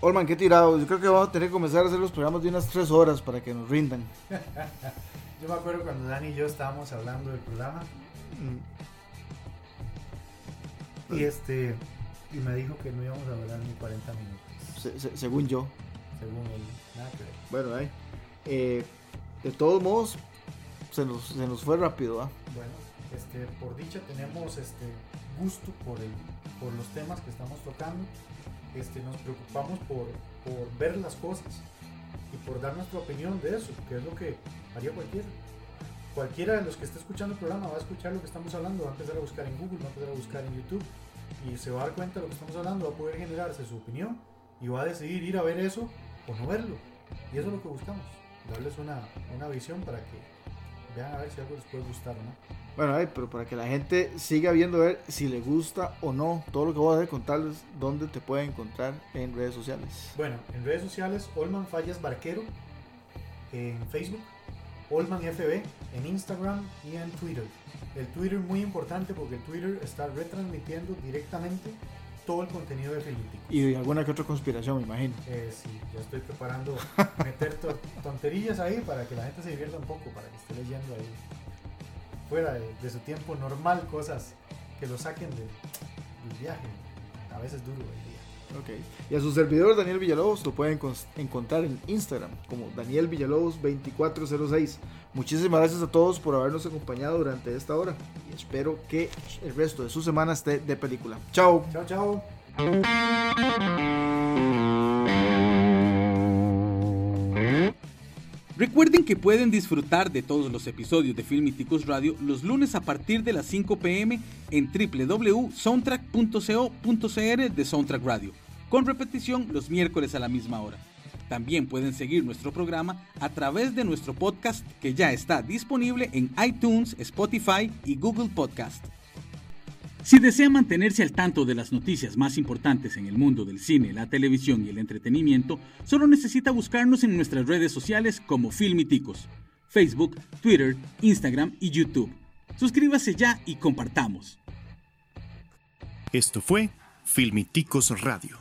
[SPEAKER 1] Olman, qué tirado. Yo creo que vamos a tener que comenzar a hacer los programas de unas 3 horas para que nos rindan.
[SPEAKER 2] Yo me acuerdo cuando Dani y yo estábamos hablando del programa
[SPEAKER 1] Mm,
[SPEAKER 2] y este y me dijo que no íbamos a hablar ni 40 minutos,
[SPEAKER 1] se- se- según yo.
[SPEAKER 2] según él. Nada que ver.
[SPEAKER 1] Bueno, ahí. Eh, de todos modos, se nos, se nos fue rápido, ¿ah?
[SPEAKER 2] Bueno, este, por dicha tenemos este gusto por el, por los temas que estamos tocando este, nos preocupamos por, por ver las cosas y por dar nuestra opinión de eso, que es lo que haría cualquiera. Cualquiera de los que esté escuchando el programa va a escuchar lo que estamos hablando, va a empezar a buscar en Google, va a empezar a buscar en YouTube y se va a dar cuenta de lo que estamos hablando, va a poder generarse su opinión y va a decidir ir a ver eso o no verlo. Y eso es lo que buscamos, darles una, una visión para que vean a ver si algo les puede gustar o no.
[SPEAKER 1] Bueno, pero para que la gente siga viendo a ver si le gusta o no todo lo que voy a hacer, contarles dónde te pueden encontrar en redes sociales.
[SPEAKER 2] Bueno, en redes sociales, Olman Fallas Barquero, en Facebook, Olman FB, en Instagram y en Twitter. El Twitter muy importante porque el Twitter está retransmitiendo directamente todo el contenido de Filítico.
[SPEAKER 1] Y alguna que otra conspiración, me imagino.
[SPEAKER 2] Eh, sí, ya estoy preparando meter to- tonterillas ahí para que la gente se divierta un poco, para que esté leyendo ahí fuera de, de su tiempo normal cosas que lo saquen de- del viaje. A veces duro el
[SPEAKER 1] Y a su servidor Daniel Villalobos lo pueden encontrar en Instagram como Daniel Villalobos 2406. Muchísimas gracias a todos por habernos acompañado durante esta hora y espero que el resto de su semana esté de película. Chao.
[SPEAKER 2] Chao, chao.
[SPEAKER 3] Recuerden que pueden disfrutar de todos los episodios de Filmíticos Radio los lunes a partir de las 5 pm en www.soundtrack.co.cr de Soundtrack Radio, con repetición los miércoles a la misma hora. También pueden seguir nuestro programa a través de nuestro podcast que ya está disponible en iTunes, Spotify y Google Podcast. Si desea mantenerse al tanto de las noticias más importantes en el mundo del cine, la televisión y el entretenimiento, solo necesita buscarnos en nuestras redes sociales como Filmiticos, Facebook, Twitter, Instagram y YouTube. Suscríbase ya y compartamos.
[SPEAKER 4] Esto fue Filmiticos Radio.